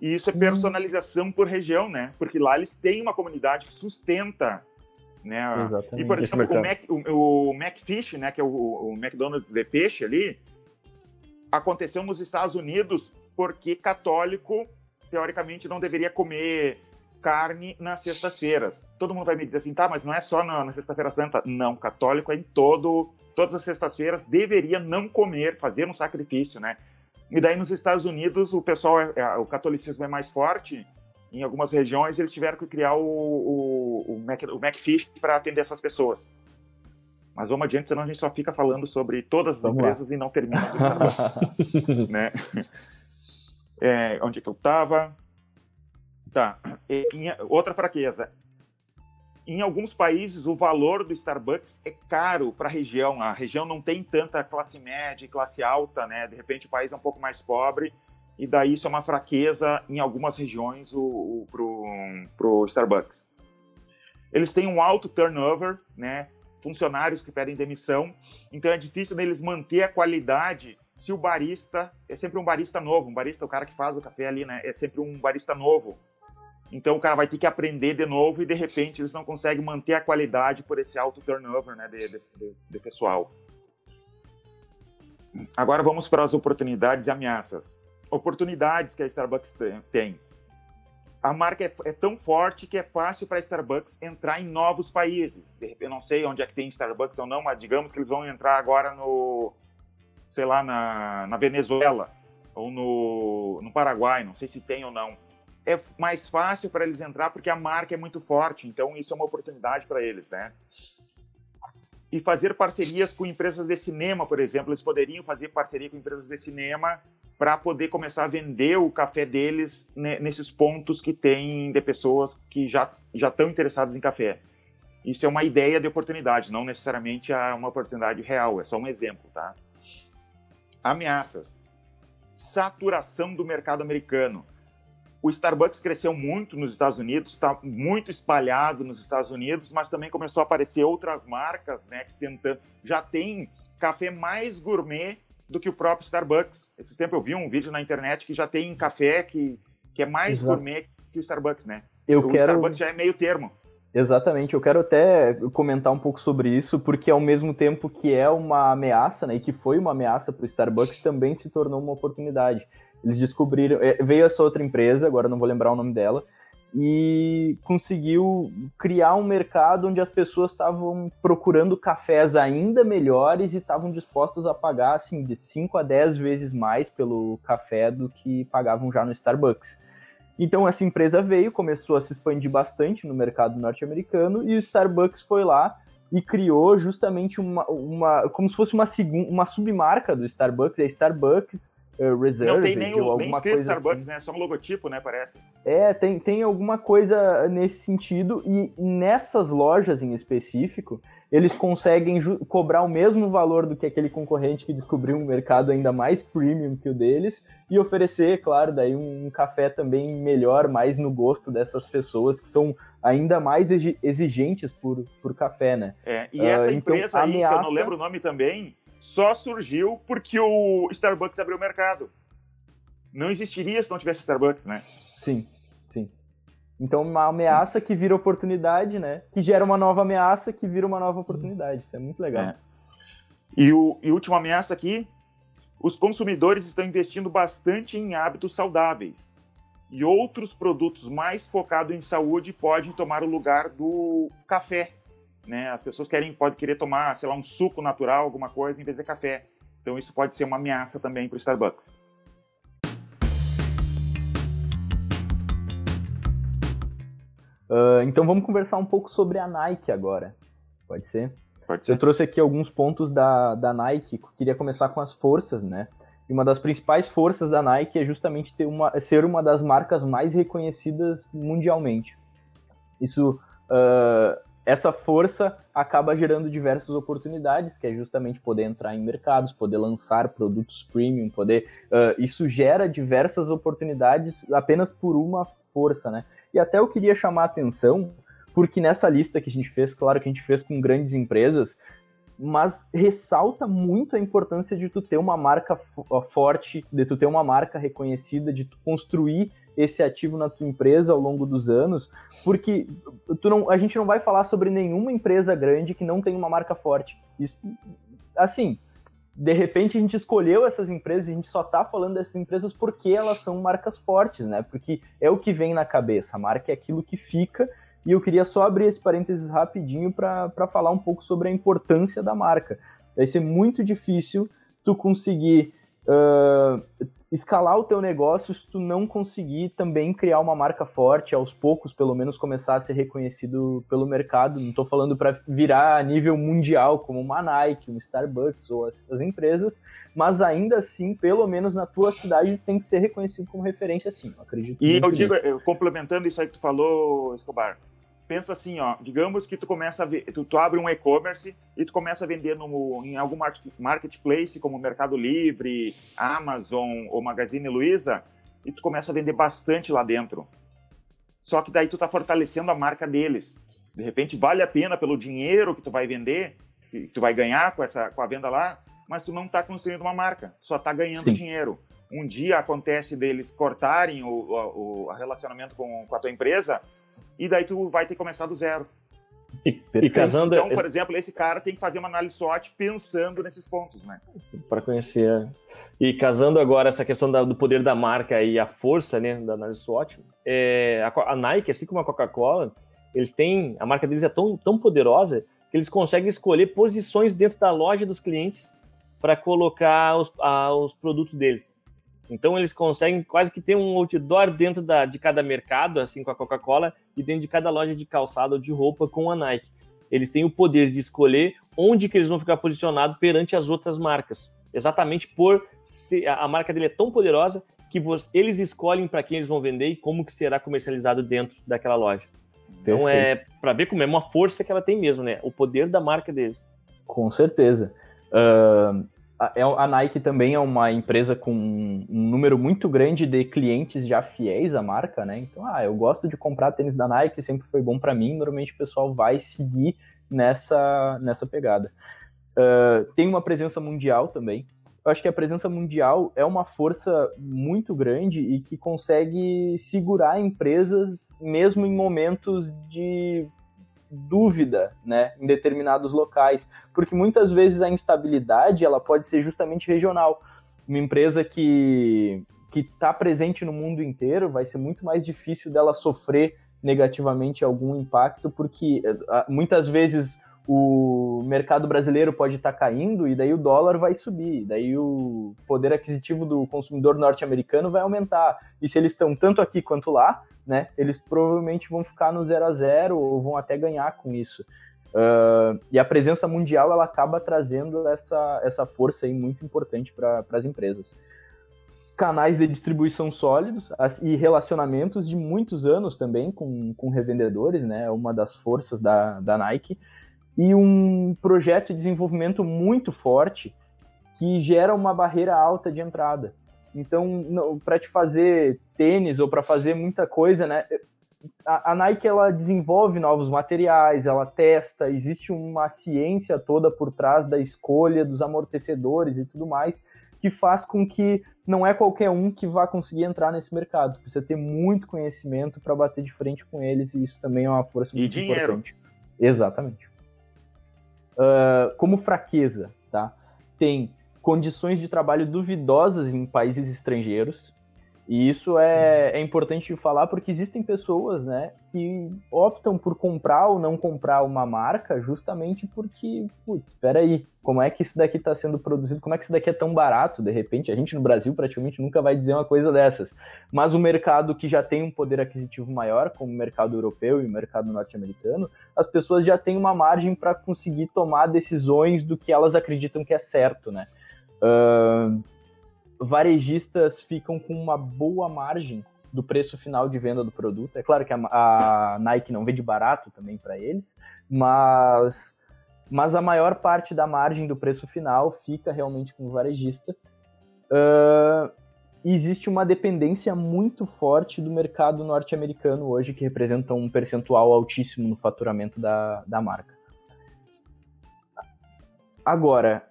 E isso é hum. personalização por região, né? Porque lá eles têm uma comunidade que sustenta né? Exatamente. E, por exemplo, o, Mac, o, o Macfish, né, que é o, o McDonald's de peixe ali, aconteceu nos Estados Unidos porque católico, teoricamente, não deveria comer carne nas sextas-feiras. Todo mundo vai me dizer assim, tá, mas não é só na, na sexta-feira santa. Não, católico é em todo, todas as sextas-feiras deveria não comer, fazer um sacrifício, né? E daí nos Estados Unidos o pessoal, é, é o catolicismo é mais forte em algumas regiões eles tiveram que criar o, o, o, Mac, o Macfish para atender essas pessoas. Mas vamos adiante, senão a gente só fica falando sobre todas as vamos empresas lá. e não termina né? É, onde é que eu estava? Tá. E, outra fraqueza. Em alguns países, o valor do Starbucks é caro para a região. A região não tem tanta classe média e classe alta, né? De repente, o país é um pouco mais pobre e daí isso é uma fraqueza em algumas regiões o, o, pro, pro Starbucks. Eles têm um alto turnover, né? Funcionários que pedem demissão, então é difícil deles manter a qualidade se o barista é sempre um barista novo, um barista, o cara que faz o café ali, né? É sempre um barista novo. Então o cara vai ter que aprender de novo e de repente eles não conseguem manter a qualidade por esse alto turnover, né, de, de, de pessoal. Agora vamos para as oportunidades e ameaças. Oportunidades que a Starbucks tem. A marca é, é tão forte que é fácil para a Starbucks entrar em novos países. Eu não sei onde é que tem Starbucks ou não, mas digamos que eles vão entrar agora no, sei lá, na, na Venezuela ou no, no Paraguai, não sei se tem ou não. É mais fácil para eles entrar porque a marca é muito forte, então isso é uma oportunidade para eles, né? E fazer parcerias com empresas de cinema, por exemplo, eles poderiam fazer parceria com empresas de cinema para poder começar a vender o café deles nesses pontos que tem de pessoas que já já estão interessadas em café. Isso é uma ideia de oportunidade, não necessariamente é uma oportunidade real, é só um exemplo, tá? Ameaças. Saturação do mercado americano. O Starbucks cresceu muito nos Estados Unidos, está muito espalhado nos Estados Unidos, mas também começou a aparecer outras marcas, né, que tentando, já tem café mais gourmet do que o próprio Starbucks. Esse tempo eu vi um vídeo na internet que já tem café que, que é mais Exato. gourmet que o Starbucks, né? Eu o quero... Starbucks já é meio termo. Exatamente, eu quero até comentar um pouco sobre isso, porque ao mesmo tempo que é uma ameaça, né, e que foi uma ameaça para o Starbucks, também se tornou uma oportunidade. Eles descobriram, é, veio essa outra empresa, agora não vou lembrar o nome dela, e conseguiu criar um mercado onde as pessoas estavam procurando cafés ainda melhores e estavam dispostas a pagar assim de 5 a 10 vezes mais pelo café do que pagavam já no Starbucks. Então essa empresa veio, começou a se expandir bastante no mercado norte-americano e o Starbucks foi lá e criou justamente uma, uma como se fosse uma, uma submarca do Starbucks, é Starbucks Reserve. Não tem nem, o, nem escrito Starbucks, assim. né? Só um logotipo, né? Parece. É, tem, tem alguma coisa nesse sentido e nessas lojas em específico eles conseguem cobrar o mesmo valor do que aquele concorrente que descobriu um mercado ainda mais premium que o deles e oferecer, claro, daí um café também melhor, mais no gosto dessas pessoas que são ainda mais exigentes por, por café, né? É, e essa uh, empresa então, aí, ameaça... que eu não lembro o nome também, só surgiu porque o Starbucks abriu o mercado. Não existiria se não tivesse Starbucks, né? Sim, sim. Então, uma ameaça que vira oportunidade, né? Que gera uma nova ameaça que vira uma nova oportunidade. Isso é muito legal. É. E, o, e última ameaça aqui: os consumidores estão investindo bastante em hábitos saudáveis. E outros produtos mais focados em saúde podem tomar o lugar do café. Né? As pessoas querem, podem querer tomar, sei lá, um suco natural, alguma coisa, em vez de café. Então, isso pode ser uma ameaça também para o Starbucks. Uh, então vamos conversar um pouco sobre a Nike agora. Pode ser? Pode ser. Eu trouxe aqui alguns pontos da, da Nike. Queria começar com as forças, né? E uma das principais forças da Nike é justamente ter uma, ser uma das marcas mais reconhecidas mundialmente. Isso, uh, essa força acaba gerando diversas oportunidades, que é justamente poder entrar em mercados, poder lançar produtos premium, poder. Uh, isso gera diversas oportunidades apenas por uma força, né? E até eu queria chamar a atenção, porque nessa lista que a gente fez, claro que a gente fez com grandes empresas, mas ressalta muito a importância de tu ter uma marca forte, de tu ter uma marca reconhecida, de tu construir esse ativo na tua empresa ao longo dos anos, porque tu não, a gente não vai falar sobre nenhuma empresa grande que não tem uma marca forte. Isso, assim, de repente a gente escolheu essas empresas e a gente só está falando dessas empresas porque elas são marcas fortes, né? Porque é o que vem na cabeça, a marca é aquilo que fica. E eu queria só abrir esse parênteses rapidinho para falar um pouco sobre a importância da marca. Vai ser muito difícil tu conseguir uh, escalar o teu negócio se tu não conseguir também criar uma marca forte, aos poucos, pelo menos começar a ser reconhecido pelo mercado. Não estou falando para virar a nível mundial, como uma Nike, um Starbucks ou as, as, empresas, mas ainda assim, pelo menos na tua cidade, tem que ser reconhecido como referência, sim. Acredito. E eu digo, complementando isso aí que tu falou, Escobar, pensa assim, ó, digamos que tu começa a ver, tu, tu abre um e-commerce e tu começa a vender no, em algum marketplace como Mercado Livre, Amazon ou Magazine Luiza e tu começa a vender bastante lá dentro. Só que daí tu tá fortalecendo a marca deles. De repente vale a pena pelo dinheiro que tu vai vender, que tu vai ganhar com essa com a venda lá, mas tu não tá construindo uma marca, só tá ganhando Sim. dinheiro. Um dia acontece deles cortarem o, o, o relacionamento com, com a tua empresa, e daí tu vai ter que começar do zero. E, e casando. Então, por exemplo, esse cara tem que fazer uma análise SWOT pensando nesses pontos, né? Para conhecer. E casando agora essa questão da, do poder da marca e a força né, da análise SWOT, é, a, a, Nike, assim como a Coca-Cola, eles têm. A marca deles é tão, tão poderosa que eles conseguem escolher posições dentro da loja dos clientes para colocar os, a, os produtos deles. Então eles conseguem quase que ter um outdoor dentro da, de cada mercado, assim com a Coca-Cola, e dentro de cada loja de calçado ou de roupa com a Nike. Eles têm o poder de escolher onde que eles vão ficar posicionados perante as outras marcas. Exatamente por ser, a marca dele é tão poderosa que você, eles escolhem para quem eles vão vender e como que será comercializado dentro daquela loja. Então Perfeito. é para ver como é uma força que ela tem mesmo, né? O poder da marca deles. Com certeza. Uh, é a, Nike também é uma empresa com um número muito grande de clientes já fiéis à marca, né? Então, ah, eu gosto de comprar tênis da Nike, sempre foi bom para mim. Normalmente o pessoal vai seguir nessa, nessa pegada. Uh, tem uma presença mundial também. Eu acho que a presença mundial é uma força muito grande e que consegue segurar empresas mesmo em momentos de dúvida, né, em determinados locais, porque muitas vezes a instabilidade ela pode ser justamente regional. Uma empresa que que está presente no mundo inteiro vai ser muito mais difícil dela sofrer negativamente algum impacto, porque eh, muitas vezes o mercado brasileiro pode estar tá caindo e daí o dólar vai subir, daí o poder aquisitivo do consumidor norte-americano vai aumentar. E se eles estão tanto aqui quanto lá, né, eles provavelmente vão ficar no zero a zero ou vão até ganhar com isso. Uh, e a presença mundial ela acaba trazendo essa, essa força aí muito importante para as empresas. Canais de distribuição sólidos as, e relacionamentos de muitos anos também com, com revendedores, né? Uma das forças da, da Nike e um projeto de desenvolvimento muito forte que gera uma barreira alta de entrada. Então, para te fazer tênis ou para fazer muita coisa, né? A, a, Nike ela desenvolve novos materiais, ela testa, existe uma ciência toda por trás da escolha dos amortecedores e tudo mais, que faz com que não é qualquer um que vá conseguir entrar nesse mercado. Precisa ter muito conhecimento para bater de frente com eles e isso também é uma força e muito dinheiro. importante. Exatamente uh, como fraqueza, tá? Tem condições de trabalho duvidosas em países estrangeiros, e isso é, é importante falar porque existem pessoas, né, que optam por comprar ou não comprar uma marca justamente porque, putz, espera aí, como é que isso daqui está sendo produzido? Como é que isso daqui é tão barato? De repente, a gente no Brasil praticamente nunca vai dizer uma coisa dessas. Mas o mercado que já tem um poder aquisitivo maior, como o mercado europeu e o mercado norte-americano, as pessoas já têm uma margem para conseguir tomar decisões do que elas acreditam que é certo, né? Uh varejistas ficam com uma boa margem do preço final de venda do produto. É claro que a, a Nike não vende barato também para eles, mas, mas a maior parte da margem do preço final fica realmente com o varejista. Uh, existe uma dependência muito forte do mercado norte-americano hoje, que representa um percentual altíssimo no faturamento da, da marca. Agora,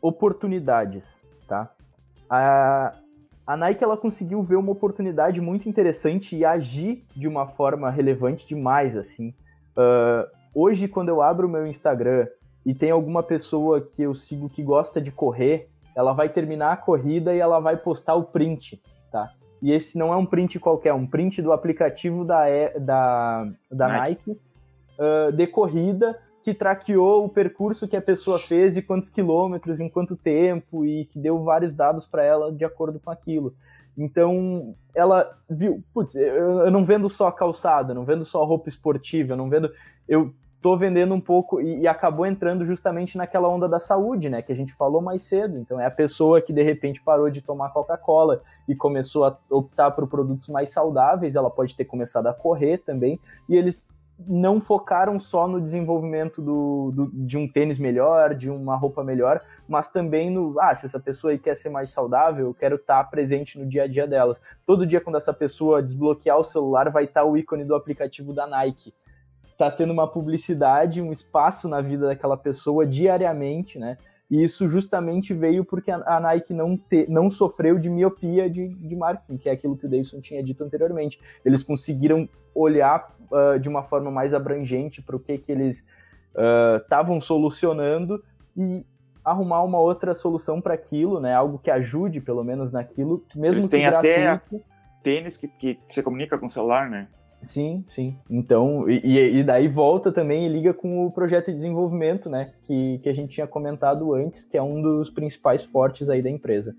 oportunidades, tá? A, a Nike ela conseguiu ver uma oportunidade muito interessante e agir de uma forma relevante demais, assim. Uh, hoje, quando eu abro o meu Instagram e tem alguma pessoa que eu sigo que gosta de correr, ela vai terminar a corrida e ela vai postar o print, tá? E esse não é um print qualquer, é um print do aplicativo da, da, da Nike, Nike uh, de corrida que traqueou o percurso que a pessoa fez e quantos quilômetros, em quanto tempo, e que deu vários dados para ela de acordo com aquilo. Então, ela viu, putz, eu, eu não vendo só calçado, eu não vendo só roupa esportiva, eu não vendo. Eu tô vendendo um pouco e, e, acabou entrando justamente naquela onda da saúde, né, que a gente falou mais cedo. Então é a pessoa que de repente parou de tomar Coca-Cola e começou a optar por produtos mais saudáveis, ela pode ter começado a correr também, e eles não focaram só no desenvolvimento do, do, de um tênis melhor, de uma roupa melhor, mas também no, ah, se essa pessoa aí quer ser mais saudável, eu quero estar presente no dia a dia dela. Todo dia quando essa pessoa desbloquear o celular, vai estar o ícone do aplicativo da Nike tá tendo uma publicidade, um espaço na vida daquela pessoa diariamente, né? E isso justamente veio porque a Nike não, te, não sofreu de miopia de, de marketing, que é aquilo que o Davidson tinha dito anteriormente. Eles conseguiram olhar uh, de uma forma mais abrangente para o que, que eles estavam uh, solucionando e arrumar uma outra solução para aquilo, né? Algo que ajude, pelo menos, naquilo, mesmo eles que gratuito. até tênis que, que você comunica com o celular, né? Sim, sim. Então, e, e daí volta também e liga com o projeto de desenvolvimento, né? Que, que a gente tinha comentado antes, que é um dos principais fortes aí da empresa.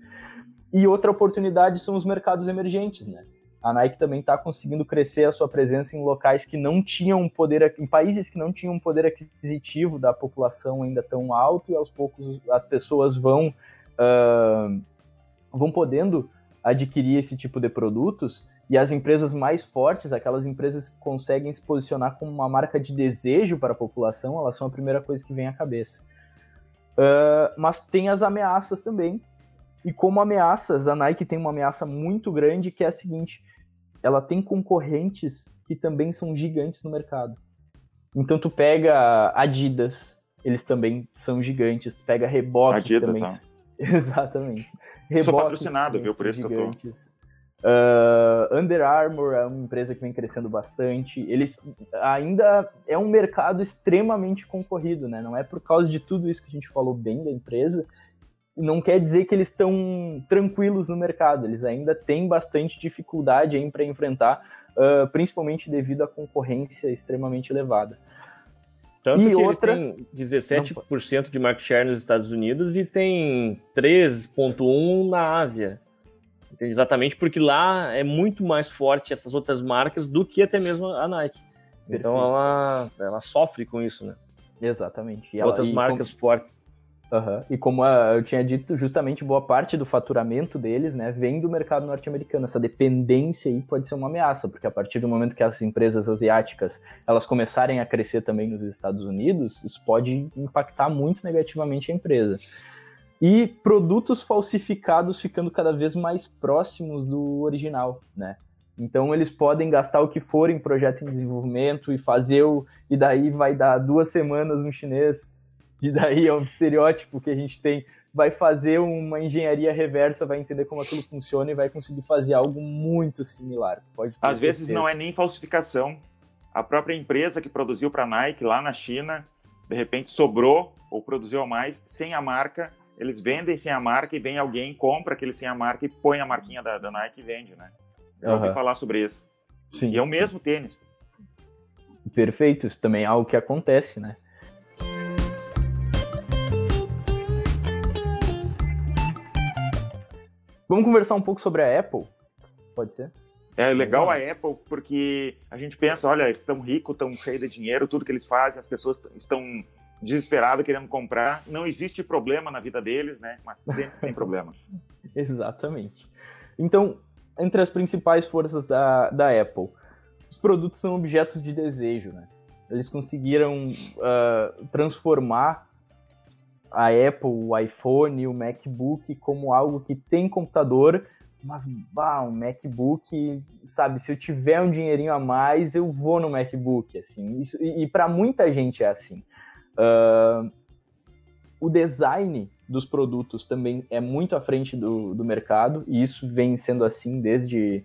E outra oportunidade são os mercados emergentes, né? A Nike também está conseguindo crescer a sua presença em locais que não tinham poder, em países que não tinham poder aquisitivo da população ainda tão alto, e aos poucos as pessoas vão, uh, vão podendo adquirir esse tipo de produtos e as empresas mais fortes, aquelas empresas que conseguem se posicionar como uma marca de desejo para a população, elas são a primeira coisa que vem à cabeça. Uh, mas tem as ameaças também. E como ameaças, a Nike tem uma ameaça muito grande que é a seguinte: ela tem concorrentes que também são gigantes no mercado. Então tu pega Adidas, eles também são gigantes. Tu pega Reebok Adidas, também. Exatamente. Reebok, Sou patrocinado, viu? Por isso gigantes. que eu tô. Uh, Under Armour é uma empresa que vem crescendo bastante. Eles ainda é um mercado extremamente concorrido, né? Não é por causa de tudo isso que a gente falou bem da empresa. Não quer dizer que eles estão tranquilos no mercado. Eles ainda têm bastante dificuldade para enfrentar, uh, principalmente devido à concorrência extremamente elevada. Tanto e que outra... eles têm 17% Não... de market share nos Estados Unidos e tem 3,1% na Ásia. Exatamente porque lá é muito mais forte essas outras marcas do que até mesmo a Nike. Então ela, ela sofre com isso, né? Exatamente. E outras e marcas como... fortes. Uhum. E como eu tinha dito, justamente boa parte do faturamento deles né, vem do mercado norte-americano. Essa dependência aí pode ser uma ameaça, porque a partir do momento que as empresas asiáticas elas começarem a crescer também nos Estados Unidos, isso pode impactar muito negativamente a empresa e produtos falsificados ficando cada vez mais próximos do original, né? Então eles podem gastar o que for em projeto em desenvolvimento e fazer o e daí vai dar duas semanas no chinês e daí é um estereótipo que a gente tem vai fazer uma engenharia reversa, vai entender como aquilo funciona e vai conseguir fazer algo muito similar. Pode Às certeza. vezes não é nem falsificação. A própria empresa que produziu para a Nike lá na China, de repente sobrou ou produziu a mais sem a marca eles vendem sem a marca e vem alguém, compra aquele sem a marca e põe a marquinha da, da Nike e vende, né? Eu uhum. ouvi falar sobre isso. Sim. E é o mesmo tênis. Perfeito, isso também é algo que acontece, né? Vamos conversar um pouco sobre a Apple? Pode ser? É legal a Apple porque a gente pensa, olha, estão ricos, estão cheios de dinheiro, tudo que eles fazem, as pessoas estão desesperado querendo comprar. Não existe problema na vida deles, né? Mas sempre tem problema. Exatamente. Então, entre as principais forças da, da Apple, os produtos são objetos de desejo, né? Eles conseguiram uh, transformar a Apple, o iPhone, o MacBook como algo que tem computador, mas bah, um MacBook, sabe, se eu tiver um dinheirinho a mais, eu vou no MacBook, assim. Isso, e, e para muita gente é assim. Uh, o design dos produtos também é muito à frente do, do mercado, e isso vem sendo assim desde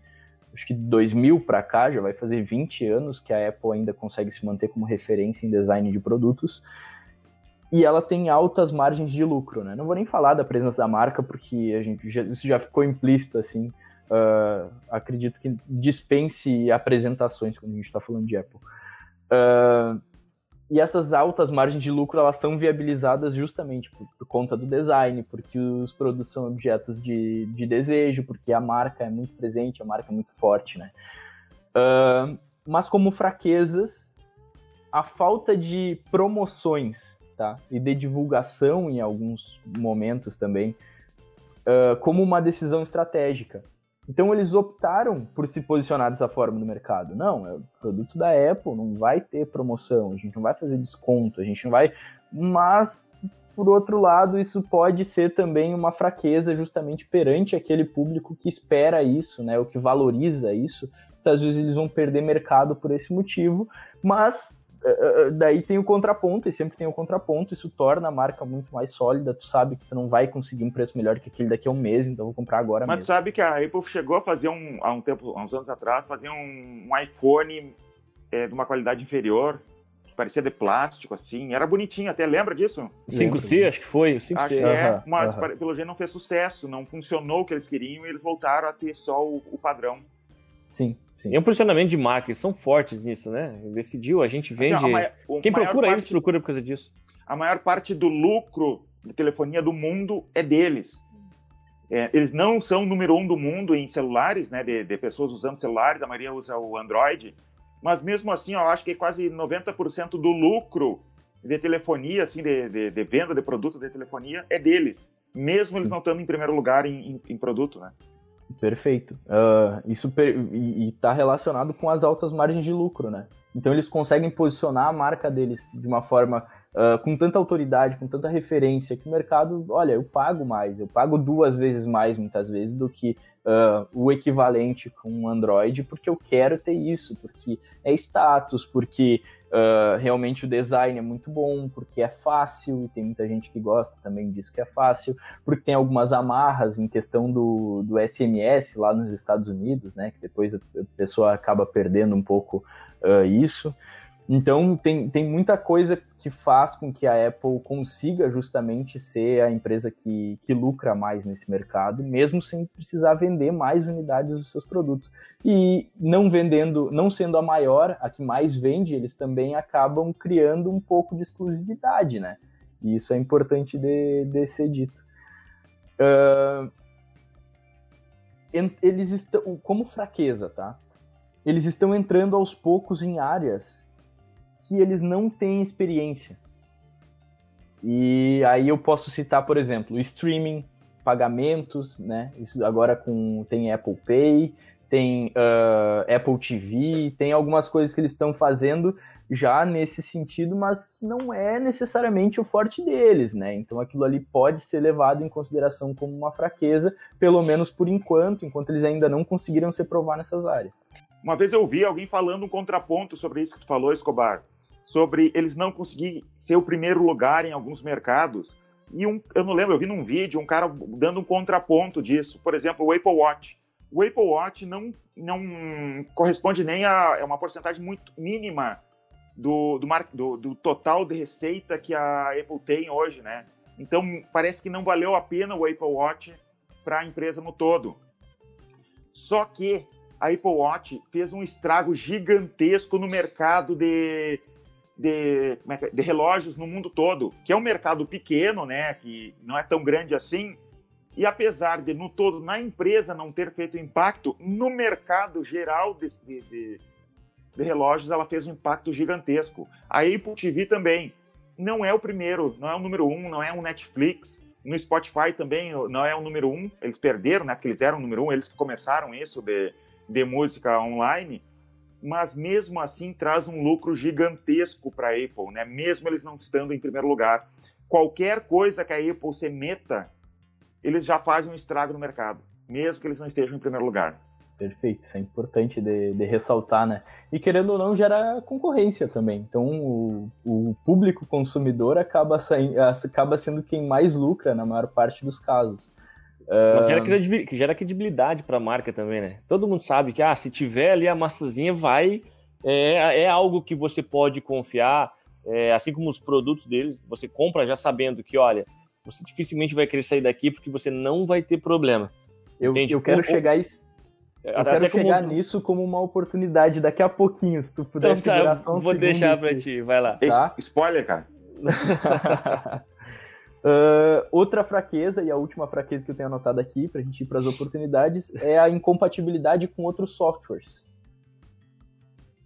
acho que 2000 para cá, já vai fazer 20 anos que a Apple ainda consegue se manter como referência em design de produtos. E ela tem altas margens de lucro, né? Não vou nem falar da presença da marca, porque a gente já, isso já ficou implícito, assim. Uh, acredito que dispense apresentações quando a gente está falando de Apple. Uh, e essas altas margens de lucro elas são viabilizadas justamente por, por, conta do design, porque os produtos são objetos de, de desejo, porque a marca é muito presente, a marca é muito forte, né? Uh, mas como fraquezas, a falta de promoções tá? e de divulgação em alguns momentos também, uh, como uma decisão estratégica. Então eles optaram por se posicionar dessa forma no mercado. Não, é o produto da Apple, não vai ter promoção, a gente não vai fazer desconto, a gente não vai. Mas, por outro lado, isso pode ser também uma fraqueza justamente perante aquele público que espera isso, né? O que valoriza isso. Então, às vezes eles vão perder mercado por esse motivo, mas daí tem o contraponto, e sempre tem o contraponto, isso torna a marca muito mais sólida, tu sabe que tu não vai conseguir um preço melhor que aquele daqui a um mês, então vou comprar agora Mas mesmo. tu sabe que a Apple chegou a fazer um, há um tempo, há uns anos atrás, fazer um, um iPhone é, de uma qualidade inferior, que parecia de plástico, assim, era bonitinho até, lembra disso? 5C, acho que foi, 5C. Acho que é, mas pelo jeito não fez sucesso, não funcionou o que eles queriam e eles voltaram a ter só o, o padrão. Sim, Sim. E é um posicionamento de marca, eles são fortes nisso, né? Decidiu, a gente vende. Assim, a Quem procura parte, eles procura por causa disso. A maior parte do lucro de telefonia do mundo é deles. É, eles não são o número um do mundo em celulares, né? De, de, pessoas usando celulares, a maioria usa o Android. Mas mesmo assim, eu acho que quase 90% do lucro de telefonia, assim, de, de, de, venda de produto de telefonia, é deles. Mesmo eles não estando em primeiro lugar em, em, em produto, né? Perfeito. Uh, isso per e está relacionado com as altas margens de lucro, né? Então eles conseguem posicionar a marca deles de uma forma uh, com tanta autoridade, com tanta referência, que o mercado, olha, eu pago mais, eu pago duas vezes mais muitas vezes do que uh, o equivalente com um Android, porque eu quero ter isso, porque é status, porque Uh, realmente o design é muito bom, porque é fácil, e tem muita gente que gosta também disso que é fácil, porque tem algumas amarras em questão do, do SMS lá nos Estados Unidos, né? Que depois a pessoa acaba perdendo um pouco uh, isso. Então, tem, tem muita coisa que faz com que a Apple consiga justamente ser a empresa que, que lucra mais nesse mercado, mesmo sem precisar vender mais unidades dos seus produtos. E não vendendo, não sendo a maior, a que mais vende, eles também acabam criando um pouco de exclusividade, né? E isso é importante de, de ser dito. Uh, eles estão, como fraqueza, tá? Eles estão entrando aos poucos em áreas que eles não têm experiência. E aí eu posso citar, por exemplo, streaming, pagamentos, né? Isso agora com tem Apple Pay, tem uh, Apple TV, tem algumas coisas que eles estão fazendo já nesse sentido, mas não é necessariamente o forte deles, né? Então aquilo ali pode ser levado em consideração como uma fraqueza, pelo menos por enquanto, enquanto eles ainda não conseguiram se provar nessas áreas. Uma vez eu ouvi alguém falando um contraponto sobre isso que tu falou, Escobar sobre eles não conseguirem ser o primeiro lugar em alguns mercados. E um, eu não lembro, eu vi num vídeo um cara dando um contraponto disso. Por exemplo, o Apple Watch. O Apple Watch não, não corresponde nem a é uma porcentagem muito mínima do, do, do, do total de receita que a Apple tem hoje, né? Então parece que não valeu a pena o Apple Watch para a empresa no todo. Só que a Apple Watch fez um estrago gigantesco no mercado de de, é, de relógios no mundo todo, que é um mercado pequeno, né, que não é tão grande assim, e apesar de, no todo, na empresa não ter feito impacto, no mercado geral de, de, de, de relógios ela fez um impacto gigantesco. A Apple TV também não é o primeiro, não é o número um, não é um Netflix. No Spotify também não é o número um, eles perderam, né, porque eles eram o número um, eles começaram isso de, de música online, mas mesmo assim traz um lucro gigantesco para a Apple, né? Mesmo eles não estando em primeiro lugar. Qualquer coisa que a Apple se meta, eles já fazem um estrago no mercado, mesmo que eles não estejam em primeiro lugar. Perfeito, isso é importante de, de ressaltar, né? E querendo ou não, gera concorrência também. Então, o, o público consumidor acaba, saindo, acaba sendo quem mais lucra na maior parte dos casos. Mas gera, credibilidade, gera credibilidade para a marca também, né? Todo mundo sabe que, ah, se tiver ali a massazinha, vai. É, é algo que você pode confiar, é, assim como os produtos deles, você compra já sabendo que, olha, você dificilmente vai querer sair daqui porque você não vai ter problema. Eu, eu quero chegar a isso. Eu Até quero chegar como... nisso como uma oportunidade daqui a pouquinho, se tu puder então, tá, só um Vou deixar pra ti, vai lá. Tá? Spoiler, cara. uh, outra fraqueza, e a última fraqueza que eu tenho anotado aqui, pra gente ir para as oportunidades, é a incompatibilidade com outros softwares.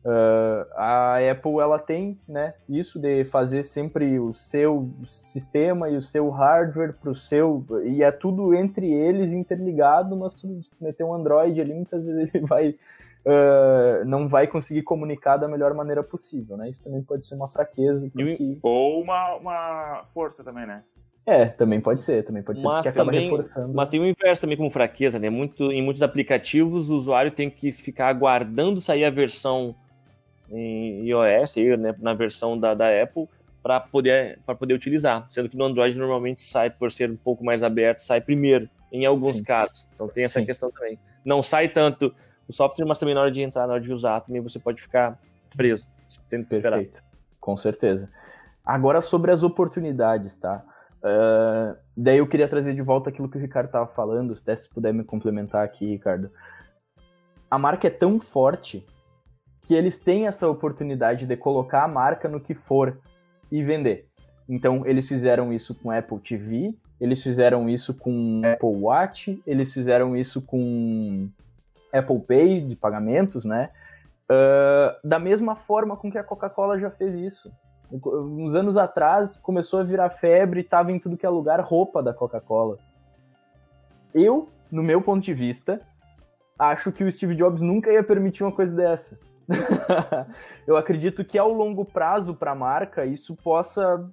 Uh, a Apple ela tem né, isso de fazer sempre o seu sistema e o seu hardware para o seu e é tudo entre eles interligado, mas tu meter um Android ali muitas vezes ele vai uh, não vai conseguir comunicar da melhor maneira possível, né? Isso também pode ser uma fraqueza porque... ou uma, uma força também, né? É, também pode ser, também pode ser, mas também, Mas tem o inverso também como fraqueza, né? Muito, em muitos aplicativos o usuário tem que ficar aguardando sair a versão em iOS, né, na versão da, da Apple, para poder, poder utilizar. Sendo que no Android normalmente sai, por ser um pouco mais aberto, sai primeiro, em alguns Sim. casos. Então tem essa Sim. questão também. Não sai tanto o software, mas também na hora de entrar, na hora de usar, também você pode ficar preso, tendo que Perfeito. esperar. Com certeza. Agora sobre as oportunidades, tá? Uh, daí eu queria trazer de volta aquilo que o Ricardo estava falando, se você puder me complementar aqui, Ricardo. A marca é tão forte que eles têm essa oportunidade de colocar a marca no que for e vender. Então, eles fizeram isso com Apple TV, eles fizeram isso com Apple Watch, eles fizeram isso com Apple Pay de pagamentos, né? Uh, da mesma forma com que a Coca-Cola já fez isso. Uns anos atrás começou a virar febre, estava em tudo que é lugar roupa da Coca-Cola. Eu, no meu ponto de vista, acho que o Steve Jobs nunca ia permitir uma coisa dessa. eu acredito que ao longo prazo para a marca isso possa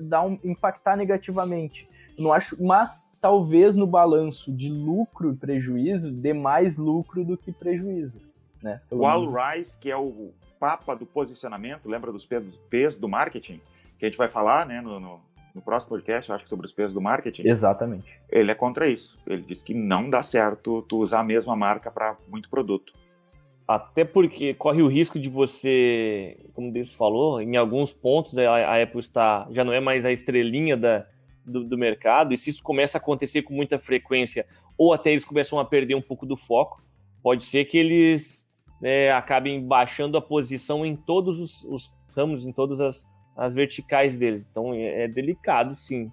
dar um, impactar negativamente. não acho, mas talvez no balanço de lucro e prejuízo dê mais lucro do que prejuízo. Né? o Al Rice, que é o papa do posicionamento, lembra dos pesos do marketing? Que a gente vai falar né, no, no, no próximo podcast, acho que sobre os pesos do marketing. Exatamente. Ele é contra isso. Ele diz que não dá certo tu usar a mesma marca para muito produto. Até porque corre o risco de você, como o Deus falou, em alguns pontos a, Apple está, já não é mais a estrelinha da, do, do, mercado, e se isso começa a acontecer com muita frequência, ou até eles começam a perder um pouco do foco, pode ser que eles né, acabem baixando a posição em todos os, os ramos, em todas as, as verticais deles. Então é, é delicado, sim.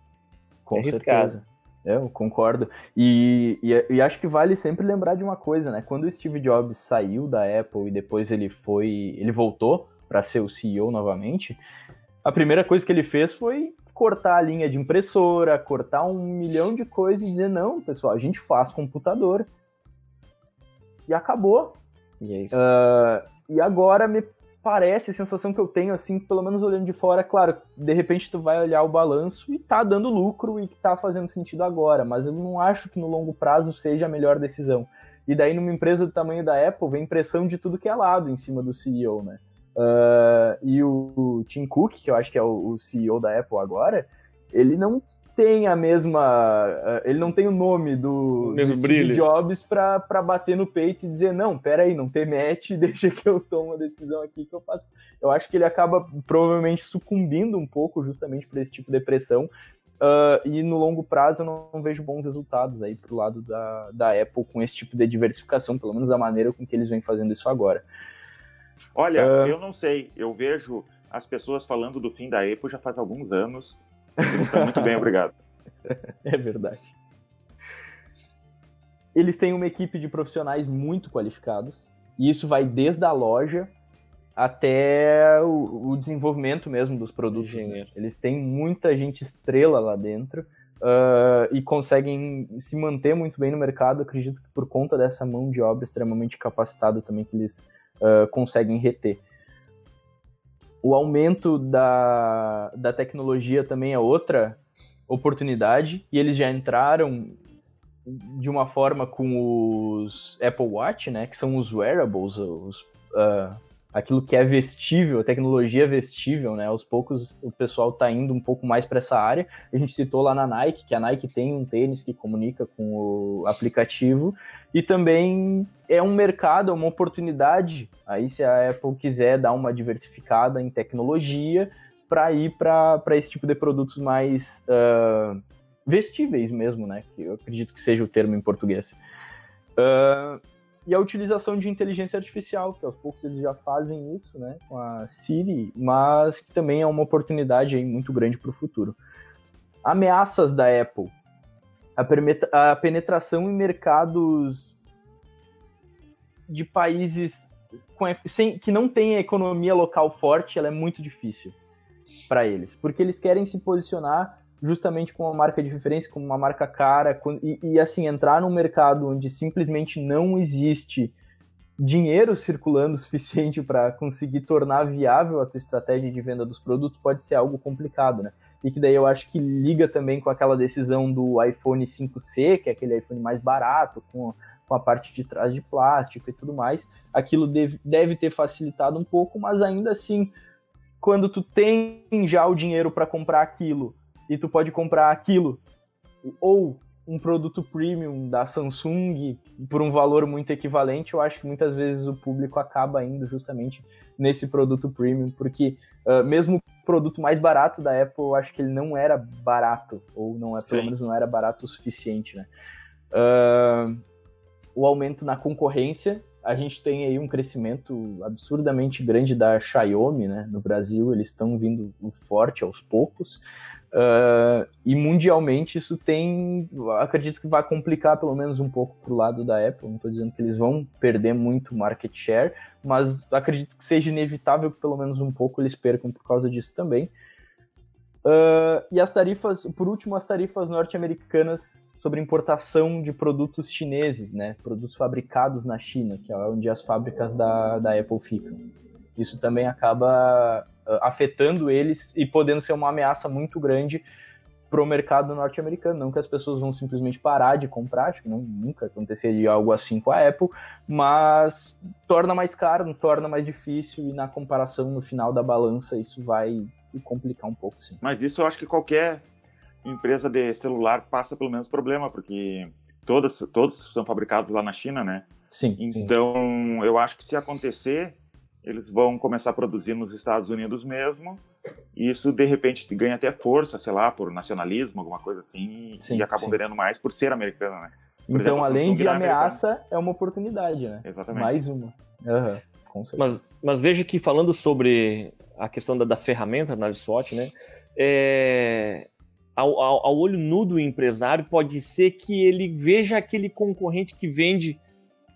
Com é arriscado. Certeza. É, eu concordo. E, e, e, acho que vale sempre lembrar de uma coisa, né? Quando o Steve Jobs saiu da Apple e depois ele foi. ele voltou para ser o CEO novamente, a primeira coisa que ele fez foi cortar a linha de impressora, cortar um milhão de coisas e dizer, não, pessoal, a gente faz computador. E acabou. E é isso. Uh, e agora me parece, a sensação que eu tenho, assim, pelo menos olhando de fora, claro, de repente tu vai olhar o balanço e tá dando lucro e que tá fazendo sentido agora, mas eu não acho que no longo prazo seja a melhor decisão. E daí, numa empresa do tamanho da Apple, vem pressão de tudo que é lado em cima do CEO, né? Uh, e o, o, Tim Cook, que eu acho que é o, o CEO da Apple agora, ele não tem a mesma. Eh, ele não tem o nome do, o do Steve Jobs para bater no peito e dizer, não, peraí, não tem match, deixa que eu tomo uma decisão aqui que eu faço. Eu acho que ele acaba provavelmente sucumbindo um pouco justamente por esse tipo de pressão. Uh, e no longo prazo eu não, não, vejo bons resultados aí pro lado da, da Apple com esse tipo de diversificação, pelo menos a maneira com que eles vêm fazendo isso agora. Olha, uh... eu não sei, eu vejo as pessoas falando do fim da Apple já faz alguns anos eles estão muito bem, obrigado. É verdade. Eles têm uma equipe de profissionais muito qualificados, e isso vai desde a loja até o, o desenvolvimento mesmo dos produtos. Engenheiro. Eles têm muita gente estrela lá dentro uh, e conseguem se manter muito bem no mercado. Acredito que por conta dessa mão de obra extremamente capacitada também que eles uh, conseguem reter. O aumento da, da tecnologia também é outra oportunidade, e eles já entraram de uma forma com os Apple Watch, né, que são os wearables, os, uh, aquilo que é vestível, a tecnologia vestível, né? Aos poucos o pessoal está indo um pouco mais para essa área. A gente citou lá na Nike que a Nike tem um tênis que comunica com o aplicativo e também é um mercado, é uma oportunidade. Aí se a Apple quiser dar uma diversificada em tecnologia para ir para esse tipo de produtos mais uh, vestíveis mesmo, né? Que eu acredito que seja o termo em português. Uh, e a utilização de inteligência artificial, que aos poucos eles já fazem isso, né, com a Siri, mas que também é uma oportunidade aí muito grande para o futuro. Ameaças da Apple. A, a penetração em mercados de países com, sem, que não têm economia local forte, ela é muito difícil para eles, porque eles querem se posicionar justamente com uma marca de referência, com uma marca cara, e, e, assim, entrar num mercado onde simplesmente não existe dinheiro circulando suficiente para conseguir tornar viável a tua estratégia de venda dos produtos pode ser algo complicado, né? E que daí eu acho que liga também com aquela decisão do iPhone 5C, que é aquele iPhone mais barato, com, com a parte de trás de plástico e tudo mais. Aquilo deve, deve ter facilitado um pouco, mas ainda assim, quando tu tem já o dinheiro para comprar aquilo e tu pode comprar aquilo ou um produto premium da Samsung por um valor muito equivalente, eu acho que muitas vezes o público acaba indo justamente nesse produto premium, porque uh, mesmo produto mais barato da Apple, eu acho que ele não era barato, ou não é, pelo Sim. menos não era barato o suficiente, né? Uh, o aumento na concorrência, a gente tem aí um crescimento absurdamente grande da Xiaomi, né? No Brasil, eles estão vindo forte aos poucos. Uh, e mundialmente isso tem, acredito que vai complicar pelo menos um pouco pro lado da Apple. Não estou dizendo que eles vão perder muito market share, mas acredito que seja inevitável que pelo menos um pouco eles percam por causa disso também. Uh, e as tarifas, por último, as tarifas norte-americanas sobre importação de produtos chineses, né? Produtos fabricados na China, que é onde as fábricas da, da Apple ficam. Isso também acaba afetando eles e podendo ser uma ameaça muito grande para o mercado norte-americano. Não que as pessoas vão simplesmente parar de comprar, acho que não, nunca aconteceria algo assim com a Apple, mas torna mais caro, torna mais difícil e na comparação no final da balança isso vai complicar um pouco, sim. Mas isso eu acho que qualquer empresa de celular passa pelo menos problema, porque todos, todos são fabricados lá na China, né? Sim. Então, sim. eu acho que se acontecer, eles vão começar a produzir nos Estados Unidos mesmo. E isso, de repente, ganha até força, sei lá, por nacionalismo, alguma coisa assim, sim, e acabam vendendo mais por ser americano, né? Por então, exemplo, além de ameaça, americano. é uma oportunidade, né? Exatamente. Mais uma. Uhum, mas, mas veja que falando sobre a questão da, da ferramenta, análise SWOT, né? É, ao, ao, ao olho nu do empresário, pode ser que ele veja aquele concorrente que vende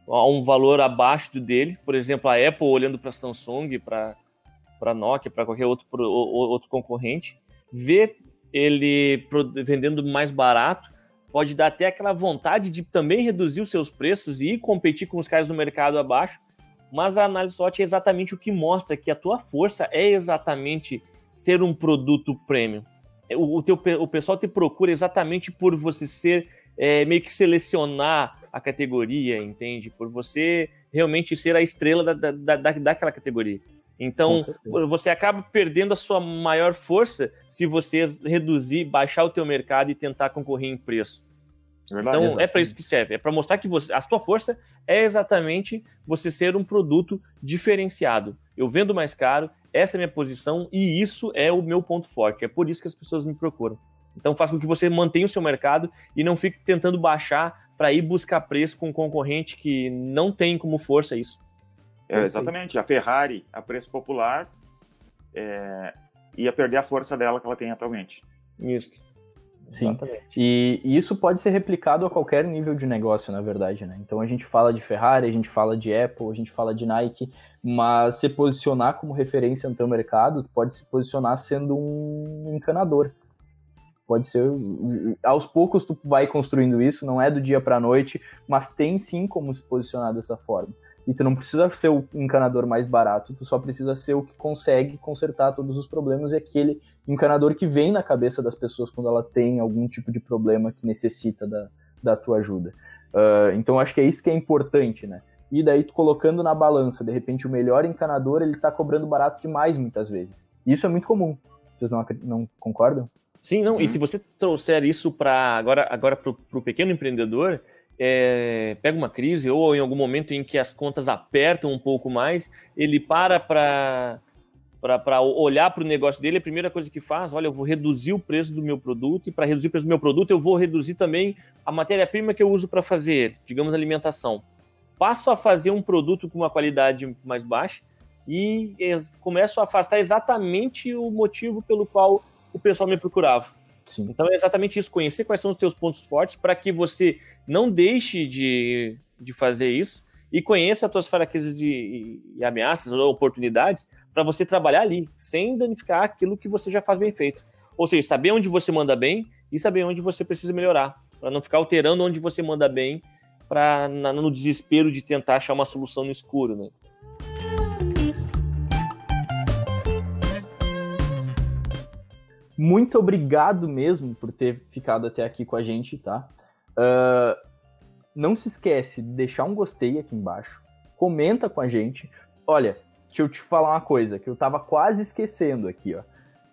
a um valor abaixo do dele. Por exemplo, a Apple olhando para a Samsung, para Nokia, para qualquer outro, outro concorrente, vê ele vendendo mais barato, pode dar até aquela vontade de também reduzir os seus preços e competir com os caras do mercado abaixo. Mas a análise SWOT é exatamente o que mostra que a tua força é exatamente ser um produto premium. O, o, teu, o pessoal te procura exatamente por você ser, é, meio que selecionar a categoria, entende? Por você realmente ser a estrela da, da, da, daquela categoria. Então, você acaba perdendo a sua maior força se você reduzir, baixar o teu mercado e tentar concorrer em preço. Verdade, então, exatamente. é para isso que serve. É para mostrar que você, a sua força é exatamente você ser um produto diferenciado. Eu vendo mais caro, essa é a minha posição e isso é o meu ponto forte. É por isso que as pessoas me procuram. Então, faz com que você mantenha o seu mercado e não fique tentando baixar para ir buscar preço com um concorrente que não tem como força isso. É, exatamente. A Ferrari, a preço popular, é, ia perder a força dela que ela tem atualmente. Isso. Sim. E, e, isso pode ser replicado a qualquer nível de negócio, na verdade, né? Então a gente fala de Ferrari, a gente fala de Apple, a gente fala de Nike, mas se posicionar como referência no teu mercado, pode se posicionar sendo um encanador. Pode ser. Aos poucos tu vai construindo isso, não é do dia para a noite, mas tem sim como se posicionar dessa forma. E tu não precisa ser o encanador mais barato, tu só precisa ser o que consegue consertar todos os problemas e aquele encanador que vem na cabeça das pessoas quando ela tem algum tipo de problema que necessita da, da tua ajuda. Uh, então acho que é isso que é importante, né? E daí tu colocando na balança, de repente o melhor encanador ele tá cobrando barato demais muitas vezes. Isso é muito comum. Vocês não, não concordam? Sim, não. Uhum. E se você trouxer isso para agora, agora para o pequeno empreendedor, é, pega uma crise ou em algum momento em que as contas apertam um pouco mais, ele para para para olhar para o negócio dele, a primeira coisa que faz, olha, eu vou reduzir o preço do meu produto, e para reduzir o preço do meu produto, eu vou reduzir também a matéria-prima que eu uso para fazer, digamos, alimentação. passo a fazer um produto com uma qualidade mais baixa e começo a afastar exatamente o motivo pelo qual o pessoal me procurava. Sim. Então é exatamente isso, conhecer quais são os teus pontos fortes para que você não deixe de, de fazer isso e conheça as tuas fraquezas e, e ameaças ou oportunidades para você trabalhar ali, sem danificar aquilo que você já faz bem feito. Ou seja, saber onde você manda bem e saber onde você precisa melhorar, para não ficar alterando onde você manda bem para no desespero de tentar achar uma solução no escuro, né? Muito obrigado mesmo por ter ficado até aqui com a gente, tá? Uh, não se esquece de deixar um gostei aqui embaixo, comenta com a gente. Olha, deixa eu te falar uma coisa que eu tava quase esquecendo aqui, ó.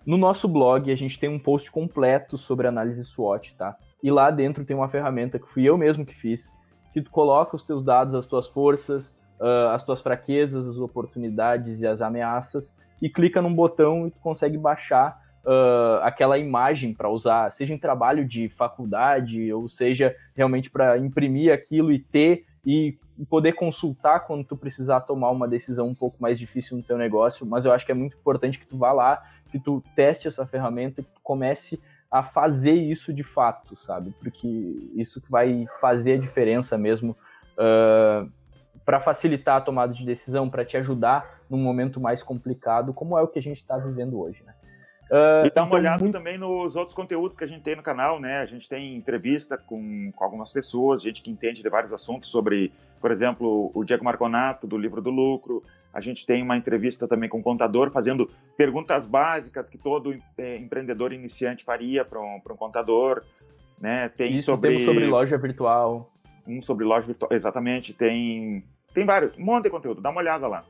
No nosso blog a gente tem um post completo sobre análise SWOT, tá? E lá dentro tem uma ferramenta que fui eu mesmo que fiz, que tu coloca os teus dados, as tuas forças, uh, as tuas fraquezas, as oportunidades e as ameaças, e clica num botão e tu consegue baixar uh, aquela imagem para usar, seja em trabalho de faculdade, ou seja realmente para imprimir aquilo e ter e poder consultar quando tu precisar tomar uma decisão um pouco mais difícil no teu negócio, mas eu acho que é muito importante que tu vá lá, que tu teste essa ferramenta, que tu comece a fazer isso de fato, sabe? Porque isso vai fazer a diferença mesmo uh, para facilitar a tomada de decisão, para te ajudar num momento mais complicado, como é o que a gente está vivendo hoje, né? Uh, e dá uma então, olhada muito... também nos outros conteúdos que a gente tem no canal, né? A gente tem entrevista com, com, algumas pessoas, gente que entende de vários assuntos sobre, por exemplo, o Diego Marconato, do Livro do Lucro. A gente tem uma entrevista também com um contador, fazendo perguntas básicas que todo é, empreendedor iniciante faria para um, um contador. Né? Tem Isso, sobre... temos sobre loja virtual. Um sobre loja virtual, exatamente. Tem, tem vários, um monte de conteúdo, dá uma olhada lá.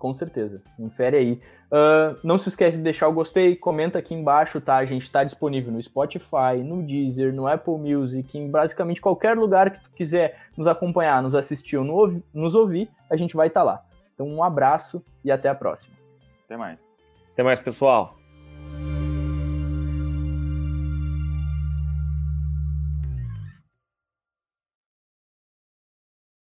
Com certeza, confere aí. Uh, não se esquece de deixar o gostei, comenta aqui embaixo, tá? A gente está disponível no Spotify, no Deezer, no Apple Music, em basicamente qualquer lugar que tu quiser nos acompanhar, nos assistir ou nos ouvir, a gente vai estar tá lá. Então um abraço e até a próxima. Até mais. Até mais, pessoal.